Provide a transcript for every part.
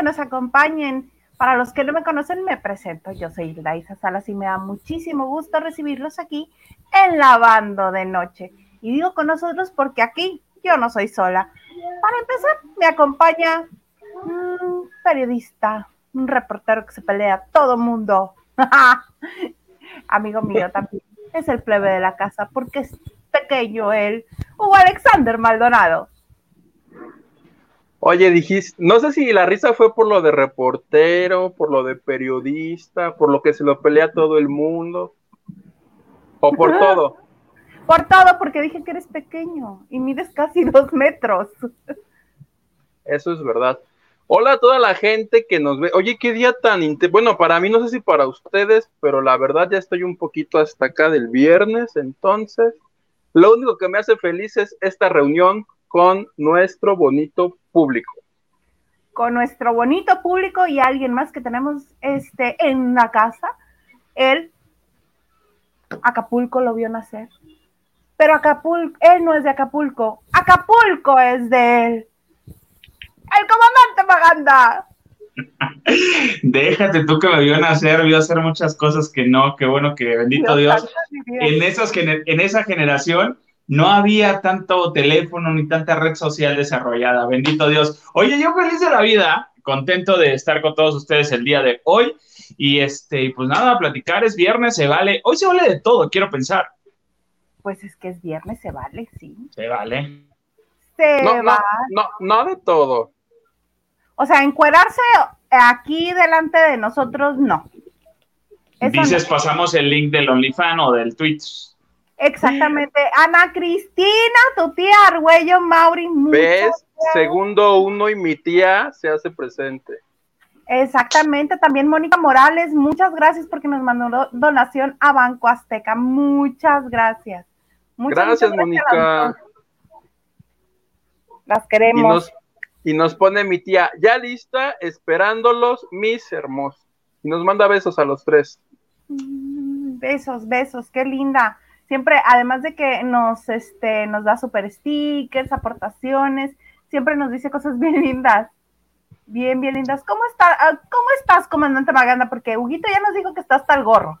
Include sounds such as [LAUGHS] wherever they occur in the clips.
que nos acompañen. Para los que no me conocen, me presento. Yo soy Hilda Isa Salas y me da muchísimo gusto recibirlos aquí en Lavando de Noche. Y digo con nosotros porque aquí yo no soy sola. Para empezar, me acompaña un periodista, un reportero que se pelea todo mundo. [LAUGHS] Amigo mío también. Es el plebe de la casa porque es pequeño él. Hugo Alexander Maldonado. Oye, dijiste, no sé si la risa fue por lo de reportero, por lo de periodista, por lo que se lo pelea todo el mundo, o por [LAUGHS] todo. Por todo, porque dije que eres pequeño y mides casi dos metros. Eso es verdad. Hola a toda la gente que nos ve. Oye, qué día tan... Bueno, para mí no sé si para ustedes, pero la verdad ya estoy un poquito hasta acá del viernes, entonces lo único que me hace feliz es esta reunión con nuestro bonito público. Con nuestro bonito público y alguien más que tenemos este, en la casa. Él, Acapulco lo vio nacer. Pero Acapulco, él no es de Acapulco. Acapulco es de él. El comandante Maganda. [LAUGHS] Déjate tú que me vio nacer, vio hacer muchas cosas que no, qué bueno que bendito Dios. En, esas, en esa generación no había tanto teléfono ni tanta red social desarrollada, bendito Dios. Oye, yo feliz de la vida, contento de estar con todos ustedes el día de hoy. Y este, pues nada, platicar es viernes, se vale. Hoy se vale de todo, quiero pensar. Pues es que es viernes, se vale, sí. Se vale. Se No, no, vale. no, no de todo. O sea, encuerarse aquí delante de nosotros, no. Eso Dices, no. pasamos el link del OnlyFans o del Twitch. Exactamente. Ana Cristina, tu tía Argüello Mauri. muchas ¿Ves? gracias. Segundo uno y mi tía se hace presente. Exactamente. También Mónica Morales, muchas gracias porque nos mandó do- donación a Banco Azteca. Muchas gracias. Muchas, Gracias, muchas Mónica. las. Las Y queremos. nos, y nos pone mi tía, ya lista, esperándolos, mis hermosos. Y nos manda besos a los tres. Mm, Besos, besos, qué linda. Siempre, además de que nos, este, nos da super stickers, aportaciones, siempre nos dice cosas [LAUGHS] bien lindas. Bien, bien lindas. ¿Cómo, está, ah, ¿Cómo estás, comandante Maganda? Porque Huguito ya nos dijo que está hasta el gorro.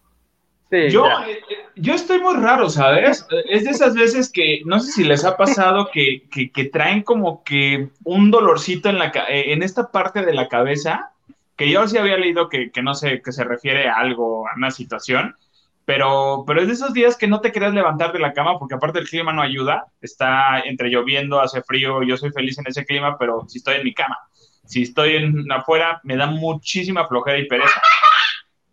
Sí, Yo, eh, eh, yo estoy muy raro, ¿sabes? Eh, Es de esas veces que no sé si les ha pasado que, que, que traen como que un dolorcito en, la, ca- en esta parte de la cabeza, que yo sí había leído que, que no sé, que se refiere a algo, a una situación, pero, pero es de esos días que no te quieres levantar de la cama porque aparte el clima no ayuda, está entre lloviendo, hace frío, yo soy feliz en ese clima, pero si estoy en mi cama, si estoy en, afuera, me da muchísima flojera y pereza.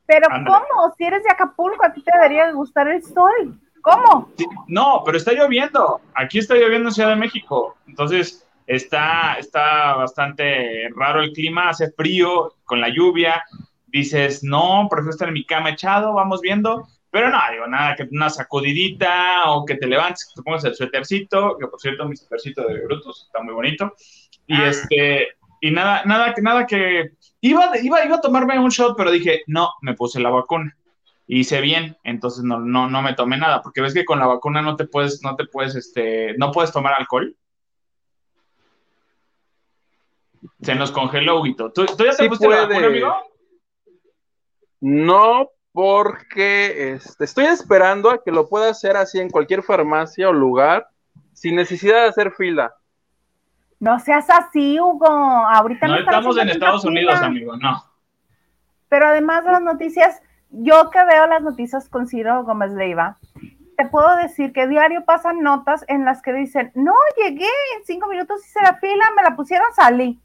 Pero Ándale. ¿cómo? Si eres de Acapulco, a ti te debería gustar el sol. ¿Cómo? Sí, No, pero está lloviendo. Aquí está lloviendo en Ciudad de México. Entonces, está, está bastante raro el clima, hace frío con la lluvia. Dices, no, prefiero estar en mi cama echado, vamos viendo. Pero no, digo, nada, que una sacudidita o que te levantes, que te pongas el suétercito, que por cierto, mi suétercito de Brutus está muy bonito. Y Ah. este, y nada, nada, nada que. Iba, iba, iba a tomarme un shot, pero dije, no, me puse la vacuna hice bien, entonces no, no, no me tomé nada, porque ves que con la vacuna no te puedes, no te puedes, este, no puedes tomar alcohol. Se nos congeló, Huguito. ¿Tú, tú ya te Sí pusiste la puede. vacuna, amigo? No, porque este, estoy esperando a que lo pueda hacer así en cualquier farmacia o lugar, sin necesidad de hacer fila. No seas así, Hugo. Ahorita No estamos en Estados Unidos, amigo, no. Pero además de las noticias, yo que veo las noticias con Ciro Gómez Leiva, te puedo decir que diario pasan notas en las que dicen, no, llegué, en cinco minutos hice la fila, me la pusieron, salí.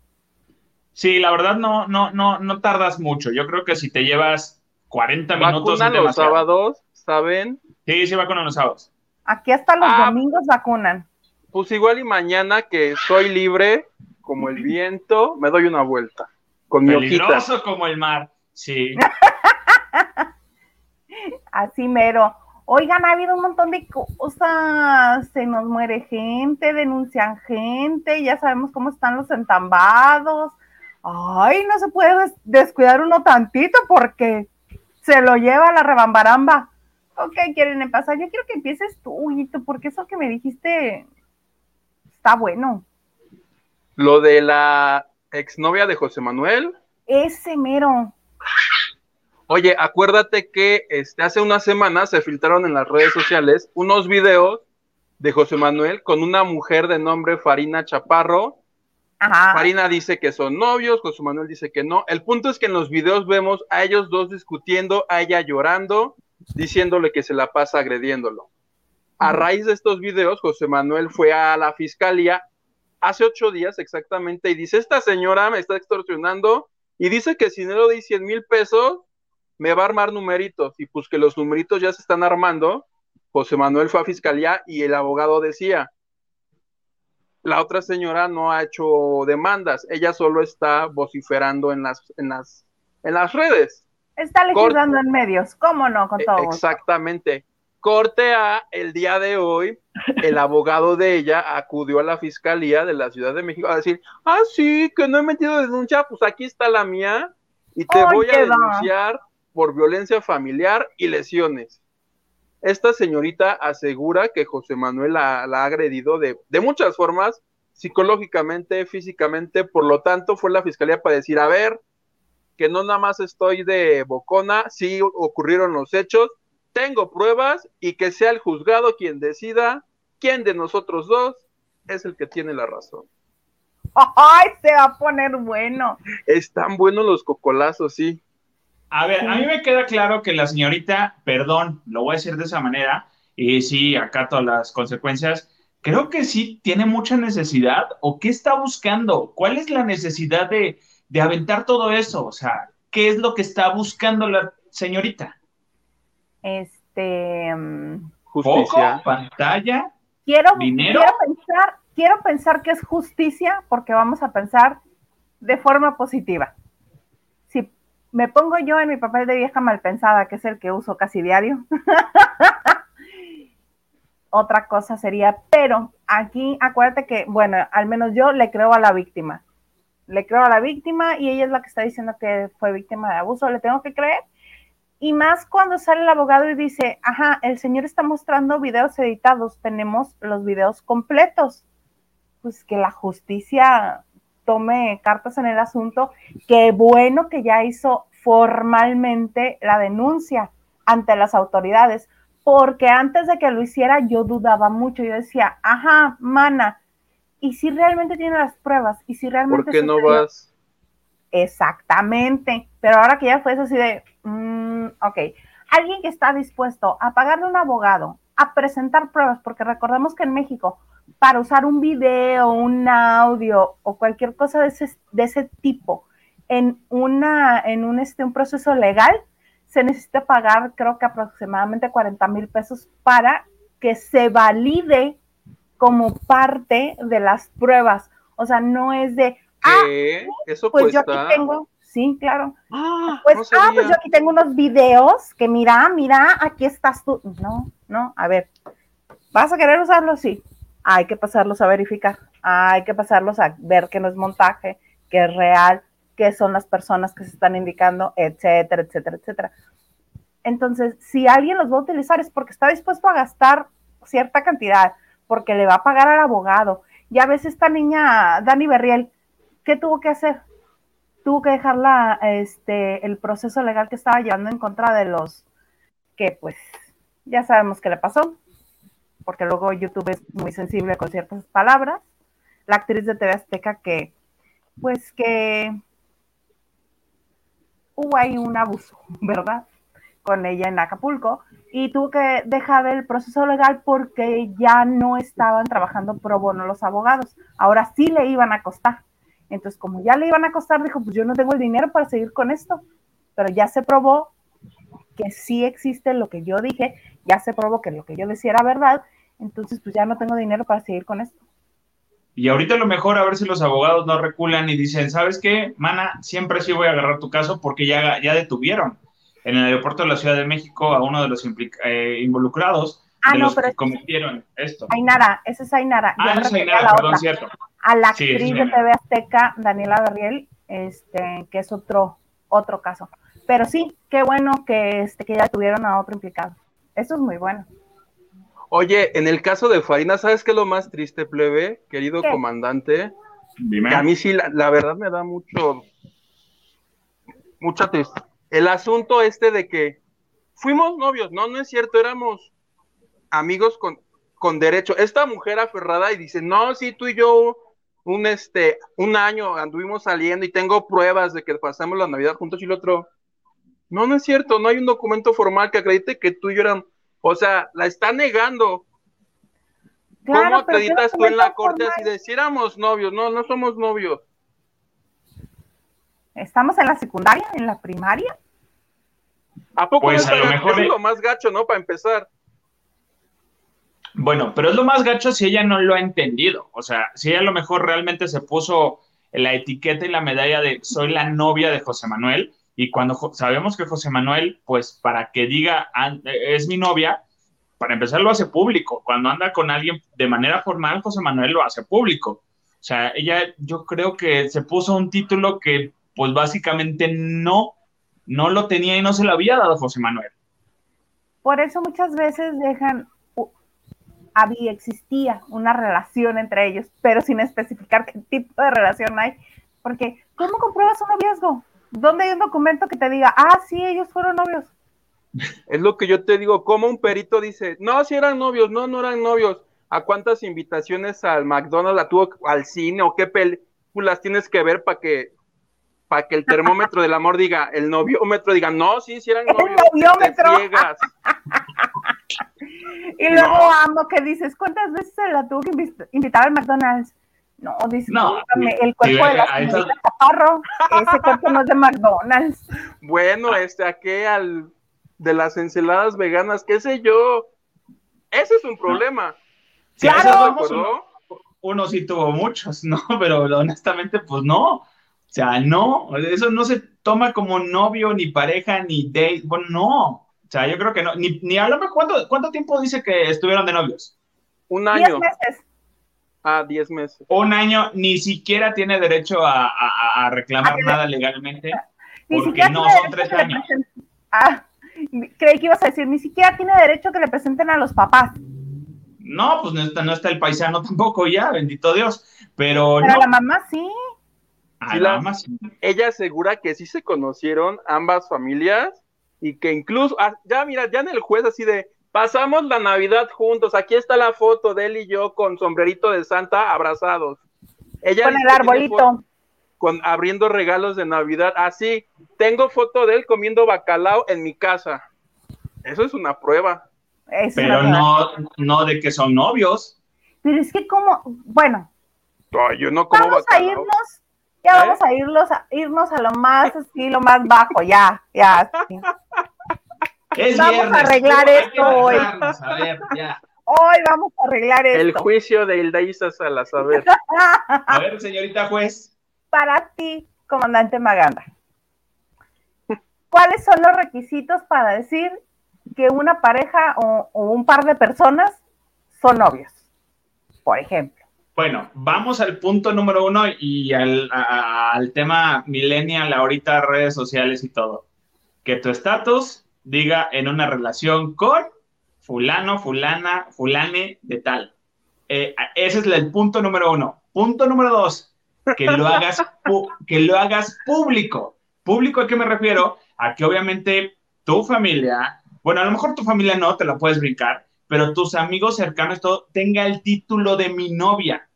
Sí, la verdad no, no, no, no tardas mucho. Yo creo que si te llevas 40 minutos Vacunan los sábados, ¿saben? Sí, sí, vacunan los sábados. Aquí hasta los Ah. domingos vacunan. Pues igual y mañana que soy libre, como el viento, me doy una vuelta con mi hojita. Peligroso como el mar. Sí. [LAUGHS] Así mero. Oigan, ha habido un montón de cosas. Se nos muere gente, denuncian gente, ya sabemos cómo están los entambados. Ay, no se puede des- descuidar uno tantito porque se lo lleva la rebambaramba. Ok, quieren empezar. Yo quiero que empieces tú, porque eso que me dijiste está bueno. Lo de la exnovia de José Manuel. Ese mero. Oye, acuérdate que este, hace unas semanas se filtraron en las redes sociales unos videos de José Manuel con una mujer de nombre Farina Chaparro. Ajá. Farina dice que son novios, José Manuel dice que no. El punto es que en los videos vemos a ellos dos discutiendo, a ella llorando, diciéndole que se la pasa agrediéndolo. A raíz de estos videos, José Manuel fue a la fiscalía hace ocho días exactamente y dice, esta señora me está extorsionando y dice que si no le doy 100 mil pesos, me va a armar numeritos. Y pues que los numeritos ya se están armando. José Manuel fue a fiscalía y el abogado decía, la otra señora no ha hecho demandas, ella solo está vociferando en las, en las, en las redes. Está legislando en medios, ¿cómo no? Con todo. Exactamente. Corte A, el día de hoy, el abogado de ella acudió a la fiscalía de la Ciudad de México a decir, ah, sí, que no he metido denuncia, pues aquí está la mía y te voy a denunciar por violencia familiar y lesiones. Esta señorita asegura que José Manuel la, la ha agredido de, de, muchas formas, psicológicamente, físicamente, por lo tanto fue la fiscalía para decir, a ver, que no nada más estoy de bocona, sí ocurrieron los hechos, tengo pruebas y que sea el juzgado quien decida quién de nosotros dos es el que tiene la razón. ¡Ay, se va a poner bueno! Están buenos los cocolazos, sí. A ver, a mí me queda claro que la señorita, perdón, lo voy a decir de esa manera, y sí, acato las consecuencias, creo que sí tiene mucha necesidad, o qué está buscando, cuál es la necesidad de, de aventar todo eso, o sea, ¿qué es lo que está buscando la señorita? Este... Um, justicia. ¿Foco, pantalla, quiero, dinero. Quiero pensar, quiero pensar que es justicia, porque vamos a pensar de forma positiva me pongo yo en mi papel de vieja malpensada, que es el que uso casi diario. [LAUGHS] Otra cosa sería, pero aquí acuérdate que, bueno, al menos yo le creo a la víctima. Le creo a la víctima y ella es la que está diciendo que fue víctima de abuso, le tengo que creer. Y más cuando sale el abogado y dice, ajá, el señor está mostrando videos editados, tenemos los videos completos. Pues que la justicia tome cartas en el asunto. Qué bueno que ya hizo formalmente la denuncia ante las autoridades, porque antes de que lo hiciera yo dudaba mucho, yo decía, ajá, mana, ¿y si realmente tiene las pruebas? ¿Y si realmente... ¿Por qué no vas? Exactamente, pero ahora que ya fue eso así de, mm, ok, alguien que está dispuesto a pagarle a un abogado, a presentar pruebas, porque recordemos que en México, para usar un video, un audio o cualquier cosa de ese, de ese tipo, en, una, en un, este, un proceso legal se necesita pagar creo que aproximadamente 40 mil pesos para que se valide como parte de las pruebas. O sea, no es de, ah, ¿Eso pues yo aquí tengo, sí, claro. Ah, pues, no ah, pues yo aquí tengo unos videos que mira, mira, aquí estás tú. No, no, a ver, ¿vas a querer usarlos? Sí. Hay que pasarlos a verificar, hay que pasarlos a ver que no es montaje, que es real, qué son las personas que se están indicando, etcétera, etcétera, etcétera. Entonces, si alguien los va a utilizar es porque está dispuesto a gastar cierta cantidad, porque le va a pagar al abogado. Ya ves esta niña, Dani Berriel, ¿qué tuvo que hacer? Tuvo que dejar este, el proceso legal que estaba llevando en contra de los que, pues, ya sabemos qué le pasó, porque luego YouTube es muy sensible con ciertas palabras. La actriz de TV Azteca que, pues, que hubo ahí un abuso, [LAUGHS] ¿verdad? Con ella en Acapulco y tuvo que dejar el proceso legal porque ya no estaban trabajando pro bono los abogados. Ahora sí le iban a costar. Entonces, como ya le iban a costar, dijo, pues yo no tengo el dinero para seguir con esto. Pero ya se probó que sí existe lo que yo dije, ya se probó que lo que yo decía era verdad, entonces pues ya no tengo dinero para seguir con esto. Y ahorita lo mejor a ver si los abogados no reculan y dicen, ¿sabes qué, mana? Siempre sí voy a agarrar tu caso porque ya, ya detuvieron en el aeropuerto de la Ciudad de México a uno de los eh, involucrados ah, de no, los pero que cometieron esto. Ainara, ese es Ainara. Ah, esa es Ainara, a la perdón, otra, cierto. A la actriz sí, de. TV Azteca, Daniela Berriel, este, que es otro, otro caso. Pero sí, qué bueno que, este, que ya tuvieron a otro implicado. Eso es muy bueno. Oye, en el caso de Farina, ¿sabes qué es lo más triste, plebe, querido ¿Qué? comandante? Que a mí sí, la, verdad me da mucho, mucha tristeza. El asunto este de que fuimos novios, no, no es cierto, éramos amigos con, con derecho. Esta mujer aferrada y dice, no, sí, tú y yo un este un año anduvimos saliendo y tengo pruebas de que pasamos la Navidad juntos y el otro. No, no es cierto, no hay un documento formal que acredite que tú y yo eran, o sea, la está negando. ¿Cómo acreditas tú en la corte así de si éramos novios? No, no somos novios. ¿Estamos en la secundaria, en la primaria? ¿A poco pues a lo mejor es lo más gacho, no? Para empezar. Bueno, pero es lo más gacho si ella no lo ha entendido. O sea, si ella a lo mejor realmente se puso la etiqueta y la medalla de soy la novia de José Manuel, y cuando sabemos que José Manuel, pues para que diga es mi novia, para empezar lo hace público. Cuando anda con alguien de manera formal, José Manuel lo hace público. O sea, ella yo creo que se puso un título que pues básicamente no, no lo tenía y no se lo había dado José Manuel. Por eso muchas veces dejan había, existía una relación entre ellos, pero sin especificar qué tipo de relación hay. Porque, ¿cómo compruebas un noviazgo? ¿Dónde hay un documento que te diga, ah, sí, ellos fueron novios? Es lo que yo te digo, como un perito dice, no, si eran novios, no, no eran novios. ¿A cuántas invitaciones al McDonald's la tuvo al cine o qué películas tienes que ver para que para que el termómetro del amor diga, el noviómetro diga, no, sí, si eran [LAUGHS] novios. El noviómetro. [LAUGHS] Y luego amo que dices, ¿cuántas veces se la tuvo que invitar al McDonald's? No, discúlpame, el cuerpo de la señorita Caparro, ese cuerpo no es de McDonald's. Bueno, este, aquí al de las ensaladas veganas, qué sé yo. Ese es un problema. claro. Uno, uno, sí tuvo muchos, ¿no? [LAUGHS] Pero honestamente, pues no. O sea, no, eso no se toma como novio, ni pareja, ni date. Bueno, no. O sea, yo creo que no. Ni, ni háblame, ¿cuánto, ¿cuánto tiempo dice que estuvieron de novios? Un año. Diez meses. Ah, diez meses. Un año, ni siquiera tiene derecho a, a, reclamar nada legalmente. Ni porque no, son tres años. Ah, creí que ibas a decir, ni siquiera tiene derecho a que le presenten a los papás. No, pues no está, no está el paisano [LAUGHS] tampoco ya, bendito Dios. Pero, Pero la mamá sí. Ah, la mamá sí. Ella asegura que sí se conocieron ambas familias y que incluso, ah, ya mira, ya en el juez así de, pasamos la Navidad juntos, aquí está la foto de él y yo con sombrerito de Santa abrazados. Ella con el arbolito. Con, abriendo regalos de Navidad, así, tengo foto de él comiendo bacalao en mi casa. Eso es una prueba. Pero no, no de que son novios. Pero es que como, bueno. yo no como vamos a irnos ya vamos ¿Eh? a irnos a, irnos a lo más así, lo más bajo, ya, ya. [LAUGHS] vamos a arreglar esto hoy. Hoy vamos a arreglar esto. El juicio de Hilda Isa Salazar. A ver, señorita juez. Para ti, comandante Maganda. ¿Cuáles son los requisitos para decir que una pareja o un par de personas son novios? Por ejemplo. Bueno, vamos al punto número uno y al, tema millennial, ahorita redes sociales y todo. Que tu estatus diga en una relación con fulano, fulana, fulane de tal. Eh, ese es el punto número uno. Punto número dos, que lo hagas, que lo hagas público. ¿Público a qué me refiero? A que obviamente tu familia, bueno, a lo mejor tu familia no, te la puedes brincar, pero tus amigos cercanos, todo, tenga el título de mi novia.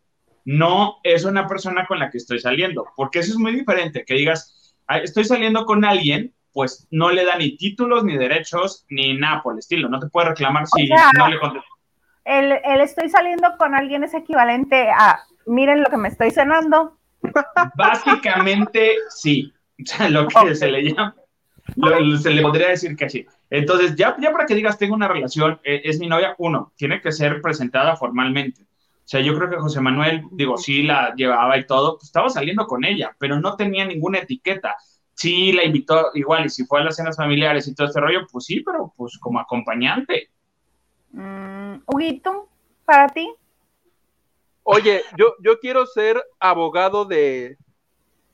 No es una persona con la que estoy saliendo, porque eso es muy diferente, que digas, estoy saliendo con alguien, pues no le da ni títulos, ni derechos, ni nada por el estilo. No te puede reclamar si no le contestas. El, el, estoy saliendo con alguien es equivalente a, miren lo que me estoy cenando. Básicamente, sí. [LAUGHS] O sea, lo que se le llama, se le podría decir que sí. Entonces, ya, ya para que digas, tengo una relación, eh, es mi novia, uno, tiene que ser presentada formalmente. O sea, yo creo que José Manuel, digo, sí la llevaba y todo, pues estaba saliendo con ella, pero no tenía ninguna etiqueta. Sí la invitó igual, y si fue a las cenas familiares y todo este rollo, pues sí, pero pues como acompañante. Mm, Huguito, ¿para ti? Oye, yo, yo quiero ser abogado de,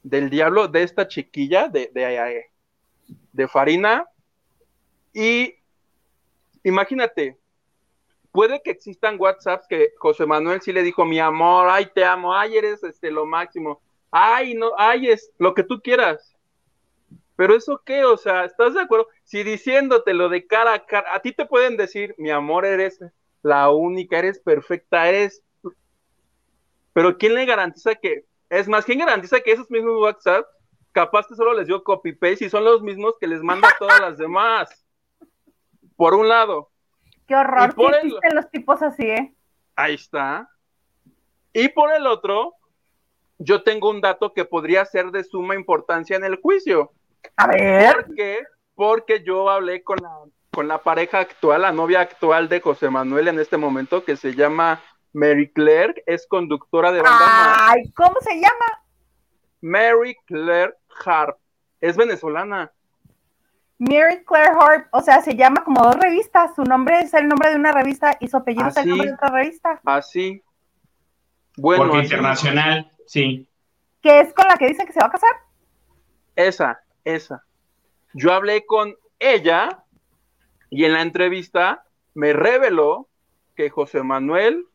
del diablo de esta chiquilla de, de, de Farina. Y imagínate, puede que existan WhatsApps que José Manuel sí le dijo, mi amor, ay, te amo, ay, eres este, lo máximo, ay, no, ay, es lo que tú quieras. Pero eso qué, o sea, ¿estás de acuerdo? Si diciéndote lo de cara a cara, a ti te pueden decir, mi amor, eres la única, eres perfecta, eres... Pero ¿quién le garantiza que, es más, ¿quién garantiza que esos mismos WhatsApp, capaz que solo les dio copy paste y son los mismos que les manda a todas las demás? Por un lado. Qué horror que existen los tipos así, ¿eh? Ahí está. Y por el otro, yo tengo un dato que podría ser de suma importancia en el juicio. A ver. ¿Por qué? Porque yo hablé con la, con la pareja actual, la novia actual de José Manuel en este momento, que se llama Mary Claire, es conductora de banda. Ay, ¿cómo se llama? Mary Claire Harp. Es venezolana. Mary Claire Harp, o sea, se llama como dos revistas. Su nombre es el nombre de una revista y su apellido es el nombre de otra revista. Así. Bueno. Porque internacional, sí. ¿Qué es con la que dice que se va a casar? Esa, esa. Yo hablé con ella y en la entrevista me reveló que José Manuel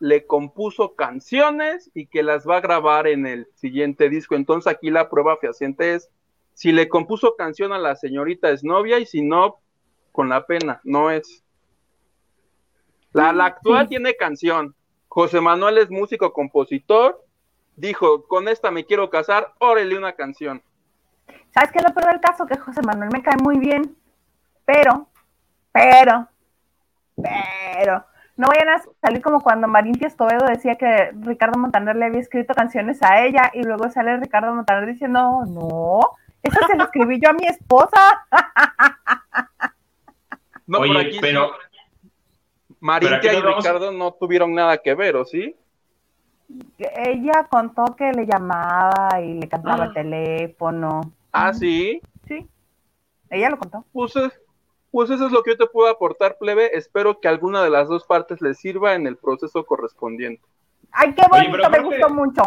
le compuso canciones y que las va a grabar en el siguiente disco. Entonces aquí la prueba fehaciente es si le compuso canción a la señorita es novia y si no, con la pena, no es. La, la actual tiene canción. José Manuel es músico, compositor. Dijo, con esta me quiero casar, órale una canción. ¿Sabes qué es lo peor del caso? Que José Manuel me cae muy bien, pero, pero, pero, no vayan a salir como cuando Marín Escobedo decía que Ricardo Montaner le había escrito canciones a ella y luego sale Ricardo Montaner diciendo, no, eso se lo escribí yo a mi esposa. [LAUGHS] no, Oye, pero... Marín y Ricardo no tuvieron nada que ver, ¿o sí? Ella contó que le llamaba y le cantaba el ah. teléfono. ¿Ah, sí? Sí. Ella lo contó. Pues, pues, eso es lo que yo te puedo aportar, plebe. Espero que alguna de las dos partes le sirva en el proceso correspondiente. Ay, qué bonito, me gustó mucho.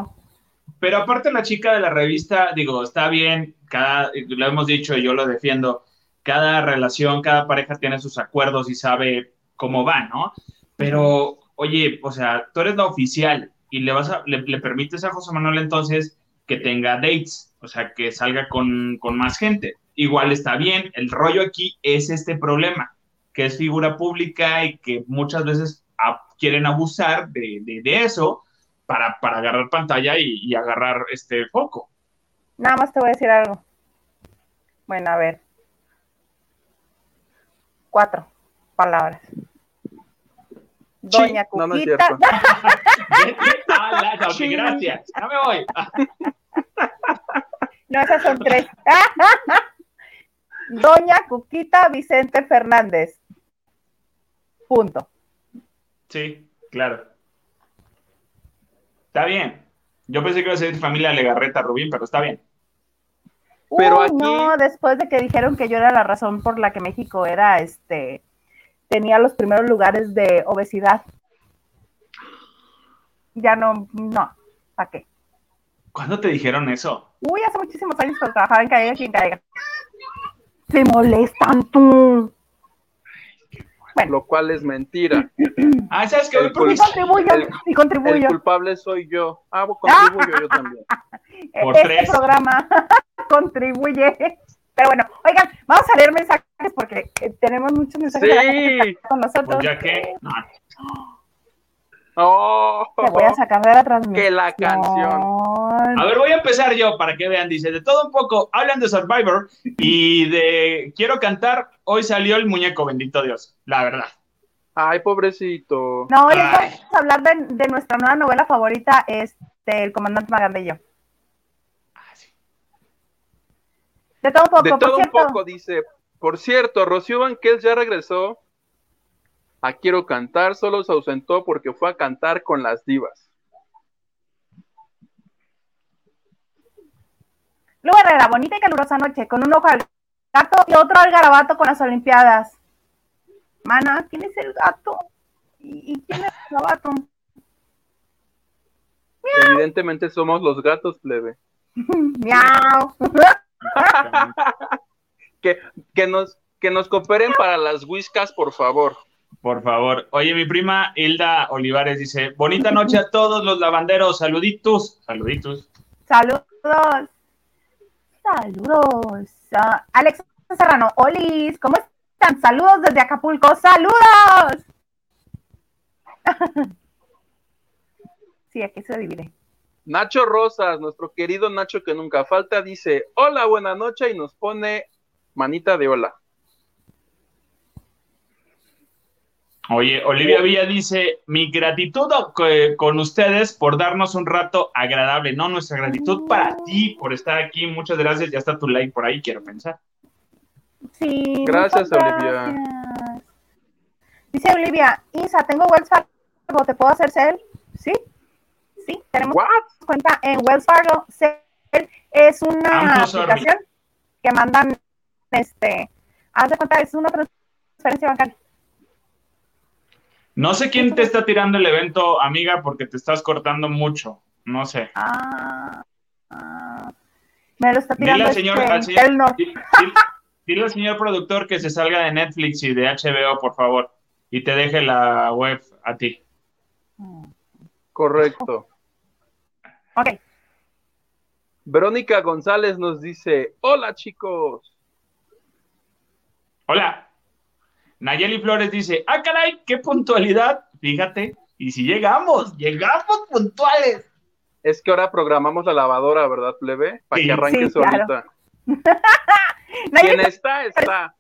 Pero aparte la chica de la revista, digo, está bien, cada, lo hemos dicho y yo lo defiendo, cada relación, cada pareja tiene sus acuerdos y sabe cómo va, ¿no? Pero, oye, o sea, tú eres la oficial y le vas a, le, le permites a José Manuel entonces que tenga dates o sea, que salga con, más gente. Igual está bien, el rollo aquí es este problema, que es figura pública y que muchas veces quieren abusar de, eso para, agarrar pantalla y, agarrar este foco. Nada más te voy a decir algo. Bueno, a ver. Cuatro palabras. Doña Cuquita. gracias. No me voy. [LAUGHS] No, esas son tres. [LAUGHS] Doña Cuquita Vicente Fernández. Punto. Sí, claro. Está bien. Yo pensé que iba a ser familia Legarreta Rubín, pero está bien. pero aquí... no, después de que dijeron que yo era la razón por la que México era este tenía los primeros lugares de obesidad. Ya no, no, ¿para qué? ¿Cuándo te dijeron eso? Uy, hace muchísimos años cuando trabajaba en Caiga quien caiga. Se molestan tú. Bueno. Lo cual es mentira. [CLEARS THROAT] ah, ¿sabes qué? El, contribuyo, el, contribuyo. el culpable soy yo. Ah, contribuyo yo también. [LAUGHS] Por este tres. programa [LAUGHS] contribuye. Pero bueno, oigan, vamos a leer mensajes porque eh, tenemos muchos mensajes sí. con nosotros. Pues ya que. Oh, Te voy a sacar de la transmisión. Que la canción. A ver, voy a empezar yo para que vean. Dice, de todo un poco, hablan de Survivor y de quiero cantar. Hoy salió el muñeco, bendito Dios, la verdad. Ay, pobrecito. No, hoy vamos a hablar de, nuestra nueva novela favorita, este, El Comandante Magandillo. Ah, sí. De todo un poco, De todo un poco, dice. Por cierto, Rocío Banquels ya regresó a Quiero Cantar, solo se ausentó porque fue a cantar con las divas. Luego la bonita y calurosa noche, con un ojo al gato y otro al garabato con las Olimpiadas. Mana, ¿quién es el gato? ¿Y, quién es el garabato? Evidentemente somos los gatos, plebe. [LAUGHS] Miau. [LAUGHS] [LAUGHS] que, que, nos, que nos cooperen para las whiskas, por favor. Por favor. Oye, mi prima Hilda Olivares dice, bonita noche a todos los lavanderos, saluditos, saluditos. Saludos. Saludos. Alex Serrano, Olis, ¿cómo están? Saludos desde Acapulco, saludos. [LAUGHS] sí, aquí se divide. Nacho Rosas, nuestro querido Nacho que nunca falta, dice, hola, buena noche y nos pone manita de hola. Oye, Olivia Villa dice, mi gratitud con ustedes por darnos un rato agradable, ¿no? Nuestra gratitud para ti por estar aquí. Muchas gracias. Ya está tu like por ahí, quiero pensar. Sí. Gracias, Olivia. Dice Olivia, Isa, tengo Fargo, ¿te puedo hacer cel? Sí, sí, tenemos cuenta en Wells Fargo. Es una aplicación que mandan, este, haz de cuenta, es una transferencia bancaria. No sé quién te está tirando el evento, amiga, porque te estás cortando mucho. No sé. Ah, ah. me lo está tirando dile, señor, este, al señor, dile, al señor productor que se salga de Netflix y de HBO, por favor, y te deje la web a ti. Correcto. Ok. Verónica González nos dice, hola chicos. Hola. Nayeli Flores dice, ah, caray, qué puntualidad. Fíjate, y si llegamos, llegamos puntuales. Es que ahora programamos la lavadora, ¿verdad, plebe? Para que arranque solita. [LAUGHS] Quien está, está.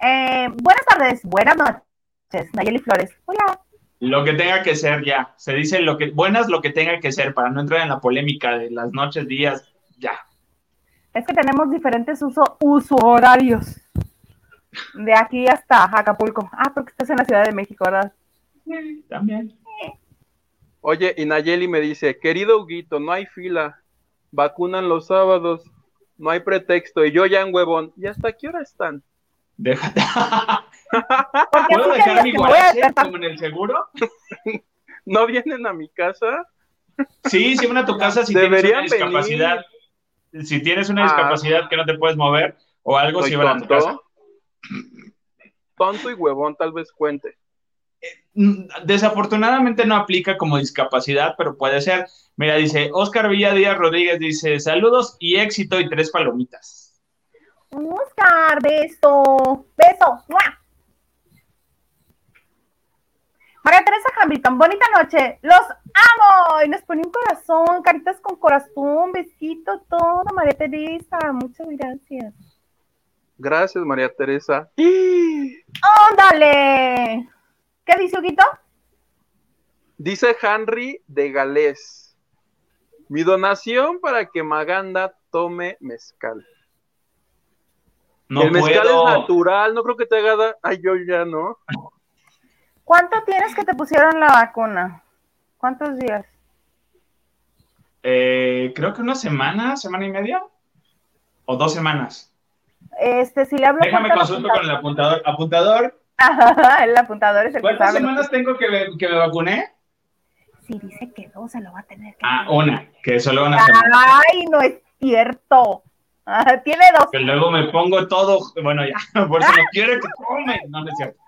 Eh, buenas tardes, buenas noches, Nayeli Flores. Hola. Lo que tenga que ser ya. Se dice lo que, buenas lo que tenga que ser para no entrar en la polémica de las noches, días, ya. Es que tenemos diferentes uso, uso horarios. De aquí hasta Acapulco. Ah, porque estás en la Ciudad de México, ¿verdad? Sí, también. Oye, y Nayeli me dice, querido Huguito, no hay fila. Vacunan los sábados. No hay pretexto. Y yo ya en huevón. ¿Y hasta qué hora están? Déjate. [LAUGHS] ¿Puedo dejar mi guarache como en el seguro? [LAUGHS] ¿No vienen a mi casa? Sí, sí van a tu casa si tienes una discapacidad si tienes una ah. discapacidad que no te puedes mover o algo, si van a tu casa. Tonto y huevón, tal vez cuente. Mm, desafortunadamente no aplica como discapacidad, pero puede ser. Mira, dice Oscar Villa Díaz Rodríguez, dice saludos y éxito y tres palomitas. Oscar, beso, beso. Hamilton, bonita noche. Los amo. Y nos pone un corazón, caritas con corazón, besito, todo. María Teresa, muchas gracias. Gracias, María Teresa. ¡Óndale! ¿Qué dice Huguito? Dice Henry de Galés. Mi donación para que Maganda tome mezcal. No el mezcal es natural, no creo que te haga. Ay, yo ya no. ¿Cuánto tienes que te pusieron la vacuna? ¿Cuántos días? Eh, creo que una semana, semana y media, o dos semanas. Este, si le hablo. Déjame consulto con el apuntador. Apuntador. [LAUGHS] el apuntador es el ¿Cuántas semanas tengo que me, que me vacuné? Si dice que dos, se lo va a tener que. Ah, una, que solo una semana. Ay, no es cierto. Ah, [LAUGHS] tiene dos. Que luego me pongo todo, bueno, ya, [LAUGHS] por si no quiere que tome. No, no es cierto.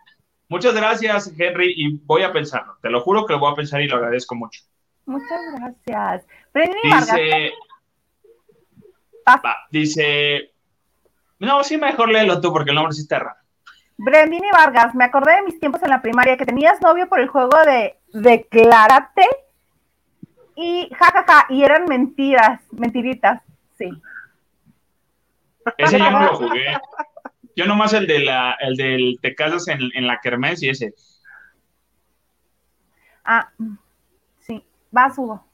Muchas gracias, Henry, y voy a pensarlo. Te lo juro que lo voy a pensar y lo agradezco mucho. Muchas gracias. dice, dice, no, sí, mejor léelo tú porque el nombre sí está raro. Brendini Vargas, me acordé de mis tiempos en la primaria que tenías novio por el juego de Declárate y jajaja, y eran mentiras, mentiritas, sí. Ese yo no lo [LAUGHS] jugué. Yo nomás el de la, el del te casas en, en la kermés y ese. Ah, sí, vas Hugo.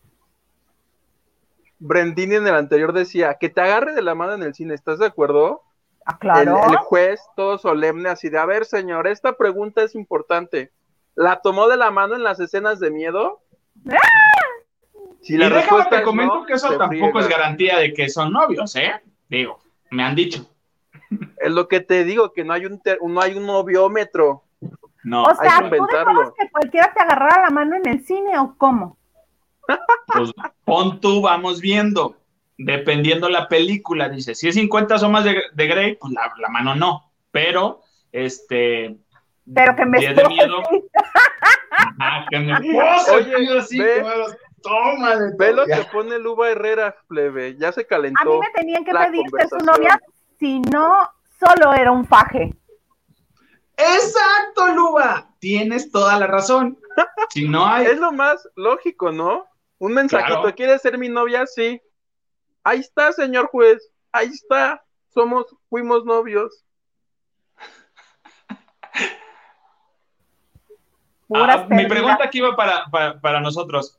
Brendini en el anterior decía que te agarre de la mano en el cine, ¿estás de acuerdo? Ah, claro. El, juez, todo solemne, así de, a ver, señor, esta pregunta es importante. ¿La tomó de la mano en las escenas de miedo? ¡Ah! Si la y respuesta te comento que eso tampoco es garantía de que son novios, ¿eh? Digo, me han dicho. Es lo que te digo, que no hay un, no hay un noviómetro. No, o sea, hay que ¿tú que cualquiera te agarrara la mano en el cine o cómo? Pues pon tú, vamos viendo. Dependiendo la película, dice, si es 50 somas de, de Grey, pues la, mano no. Pero este. Pero que me de miedo. [LAUGHS] Ajá, que me Oye, así, ve- tómale, Ve lo que pone Luba Herrera, plebe. Ya se A mí calentó. me tenían que la pedir ser su novia, si no, solo era un faje. Exacto, Luba. Tienes toda la razón. [LAUGHS] Si no hay. Es lo más lógico, ¿no? Un mensajito, Claro. ¿quieres ser mi novia? Sí. Ahí está, señor juez. Ahí está. Somos, fuimos novios. [LAUGHS] Ah, mi pregunta aquí va para, para, para nosotros.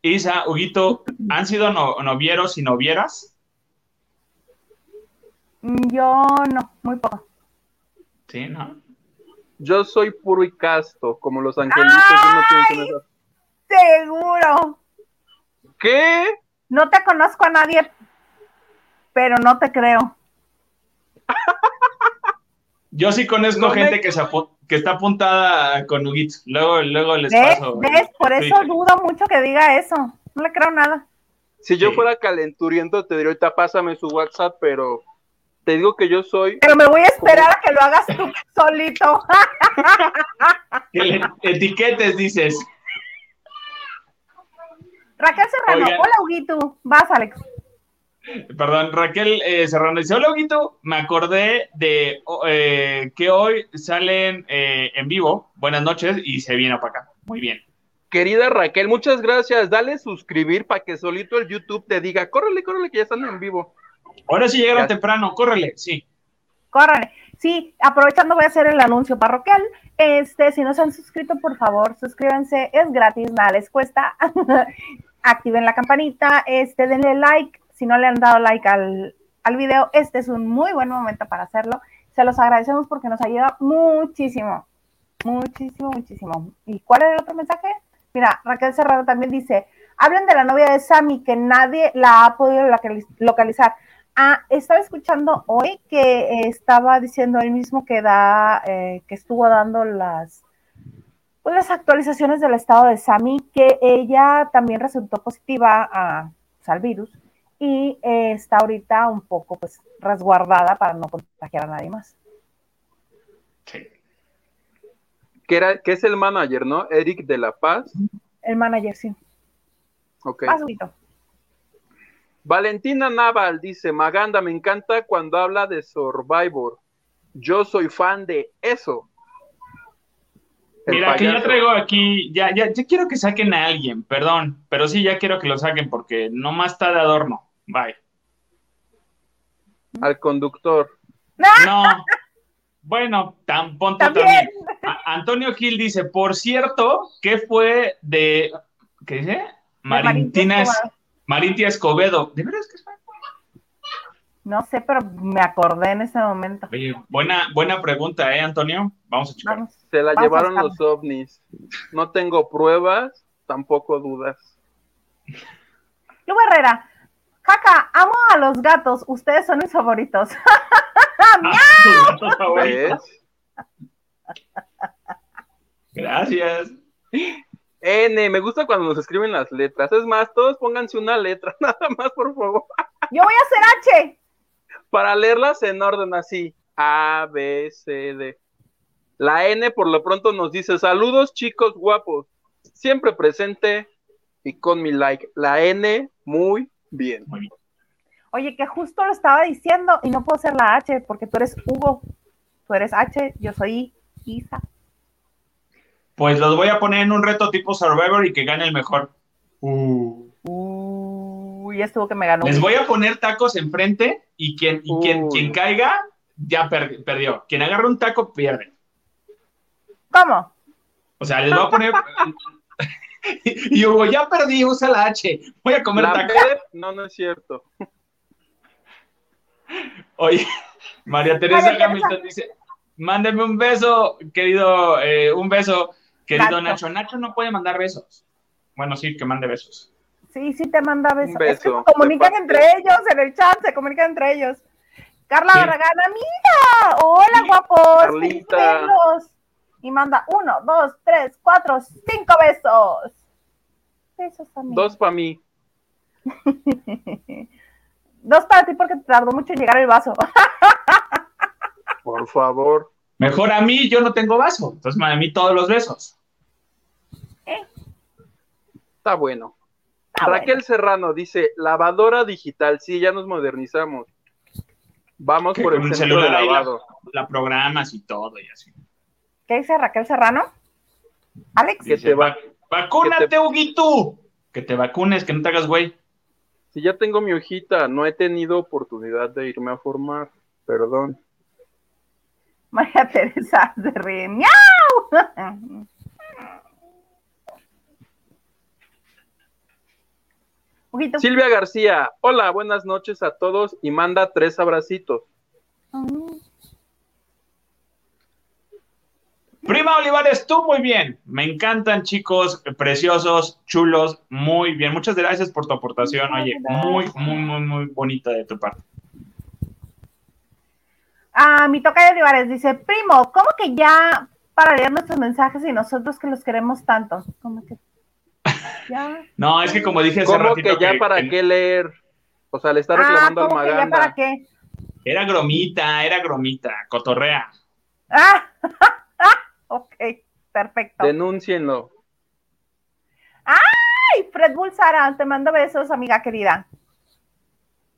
Isa, Huguito, ¿han sido no- novieros y novieras? Mm, Yo no, muy poco. Sí, ¿no? Yo soy puro y casto, como los angelitos. yo no eso. Seguro. ¿Qué? No te conozco a nadie, pero no te creo. [LAUGHS] Yo sí conozco No me- gente que, se apu- que está apuntada con Huguito. Luego, luego les ¿Ves? paso. ¿Ves? Por eso Twitter. dudo mucho que diga eso. No le creo nada. Si yo Sí. fuera calenturiento, te diría ahorita pásame su WhatsApp, pero te digo que yo soy. Pero me voy a esperar a que lo hagas tú [LAUGHS] solito. Que le etiquetes, dices. Raquel Serrano, Oigan. hola Huguito. Vas, Alex. Perdón, Raquel eh, Serrano dice, hola, Huguito, me acordé de oh, eh, que hoy salen eh, en vivo, buenas noches, y se viene para acá. Muy bien. Querida Raquel, muchas gracias. Dale suscribir para que solito el YouTube te diga, córrele, córrele, que ya están en vivo. Ahora sí llegaron Ya. temprano, córrele, sí. Córrale. Sí, aprovechando voy a hacer el anuncio parroquial. Este, si no se han suscrito, por favor, suscríbanse, es gratis, nada les cuesta. [LAUGHS] Activen la campanita, este, denle like. Si no le han dado like al, al video, este es un muy buen momento para hacerlo. Se los agradecemos porque nos ayuda muchísimo. Muchísimo, muchísimo. ¿Y cuál es el otro mensaje? Mira, Raquel Serrano también dice, hablen de la novia de Sammy, que nadie la ha podido localiz- localizar. Ah, estaba escuchando hoy que eh, estaba diciendo él mismo que da, eh, que estuvo dando las, pues, las actualizaciones del estado de Sammy, que ella también resultó positiva a, pues, al virus y eh, está ahorita un poco pues resguardada para no contagiar a nadie más. Sí. Que, era, que es el manager, ¿no? Eric de la Paz. El manager, sí. Ok. Bonito. Valentina Naval dice, Maganda, me encanta cuando habla de Survivor. Yo soy fan de eso. El Mira, que ya payaso. traigo aquí, ya, ya, ya quiero que saquen a alguien, perdón, pero sí, ya quiero que lo saquen porque nomás está de adorno. Bye. Al conductor. No. Bueno, tan pronto También. Antonio Gil dice, por cierto, ¿qué fue de, ¿qué dice? Marintina, Es-. Marintia Escobedo. ¿De veras que fue? No sé, pero me acordé en ese momento. Oye, buena, buena pregunta, ¿eh, Antonio? Vamos a checar. Vamos. Se la llevaron los ovnis. No tengo pruebas, tampoco dudas. Lu Herrera, jaja, amo a los gatos, ustedes son mis favoritos. [LAUGHS] Ah, tus gatos favoritos. Gracias. N, me gusta cuando nos escriben las letras. Es más, todos pónganse una letra, [LAUGHS] nada más, por favor. Yo voy a hacer H. Para leerlas en orden así. A, B, C, D. La N por lo pronto nos dice, saludos chicos guapos. Siempre presente y con mi like. La N, muy bien. Muy bien. Oye, que justo lo estaba diciendo y no puedo ser la H porque tú eres Hugo. Tú eres H, yo soy Isa. Pues los voy a poner en un reto tipo Survivor y que gane el mejor. Uh. Uy, estuvo que me ganó. Les voy a poner tacos enfrente y quien, y quien, quien caiga ya per- perdió. Quien agarre un taco pierde. ¿Cómo? O sea, les voy a poner. [LAUGHS] y Hugo, ya perdí, usa la H. Voy a comer La taco. B, no, no es cierto. Oye, María Teresa María Teresa. Hamilton dice: Mándeme un beso, querido, eh, un beso, querido Nacho. Nacho. Nacho no puede mandar besos. Bueno, sí, que mande besos. Sí, sí te manda besos. Un Es que beso se comunican entre ellos en el chat, se comunican entre ellos. Carla Sí. Barragán, amiga. Hola, guapos. Carlita. Y manda uno, dos, tres, cuatro, cinco besos. Besos, amiga. Dos para mí. [LAUGHS] Dos para ti porque te tardó mucho en llegar el vaso. [LAUGHS] Por favor. Mejor a mí, yo no tengo vaso. Entonces, a mí todos los besos. Está bueno. Raquel Serrano dice, lavadora digital. Sí, ya nos modernizamos. Vamos por el, centro de lavado. La, programas y todo y así. ¿Qué dice Raquel Serrano? Alex. Que te va. Vacúnate, que Huguito. Que te vacunes, que no te hagas güey. Si ya tengo mi hojita, no he tenido oportunidad de irme a formar. Perdón. María [LAUGHS] Teresa de ríe. [LAUGHS] Silvia García, hola, buenas noches a todos y manda tres abracitos. Prima Olivares, tú muy bien. Me encantan, chicos, preciosos, chulos, muy bien. Muchas gracias por tu aportación. Oye, muy, muy, muy, muy bonita de tu parte. Ah, mi toca de Olivares dice, primo, ¿cómo que ya para leer nuestros mensajes y nosotros que los queremos tanto? ¿Cómo que ya? No, es que como dije hace ¿Cómo que ya para qué leer? O sea, le está reclamando al Maganda. ya para qué? Era gromita, era gromita, cotorrea. Ah, [LAUGHS] ok, perfecto. Denúncienlo. ¡Ay! Fred Bulsara, te mando besos, amiga querida.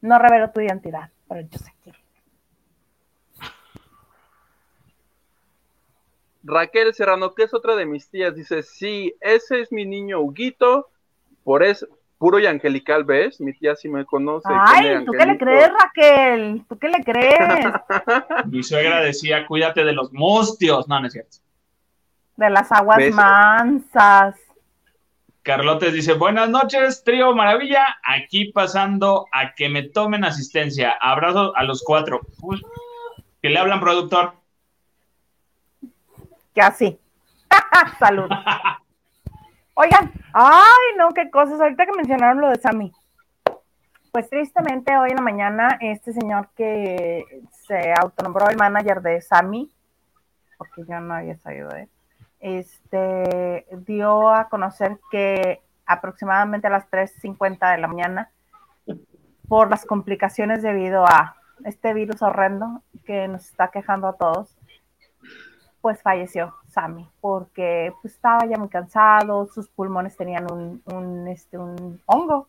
No revelo tu identidad, pero yo sé quién. Raquel Serrano, que es otra de mis tías, dice, sí, ese es mi niño Huguito, por eso, puro y angelical, ¿ves? Mi tía sí me conoce. Ay, ¿tú qué le crees, Raquel? ¿Tú qué le crees? [LAUGHS] mi suegra decía, cuídate de los mustios. No, no es cierto. De las aguas mansas. Carlotes dice, buenas noches, trío maravilla, aquí pasando a que me tomen asistencia. Abrazo a los cuatro. que le hablan, productor que así. [LAUGHS] Salud. Oigan, ay, no, qué cosas. Ahorita que mencionaron lo de Sammy. Pues tristemente hoy en la mañana este señor que se autonombró el manager de Sammy, porque yo no había sabido de él, este, dio a conocer que aproximadamente a las 3.50 de la mañana, por las complicaciones debido a este virus horrendo que nos está quejando a todos, pues falleció Sammy, porque pues, estaba ya muy cansado, sus pulmones tenían un, este, un hongo,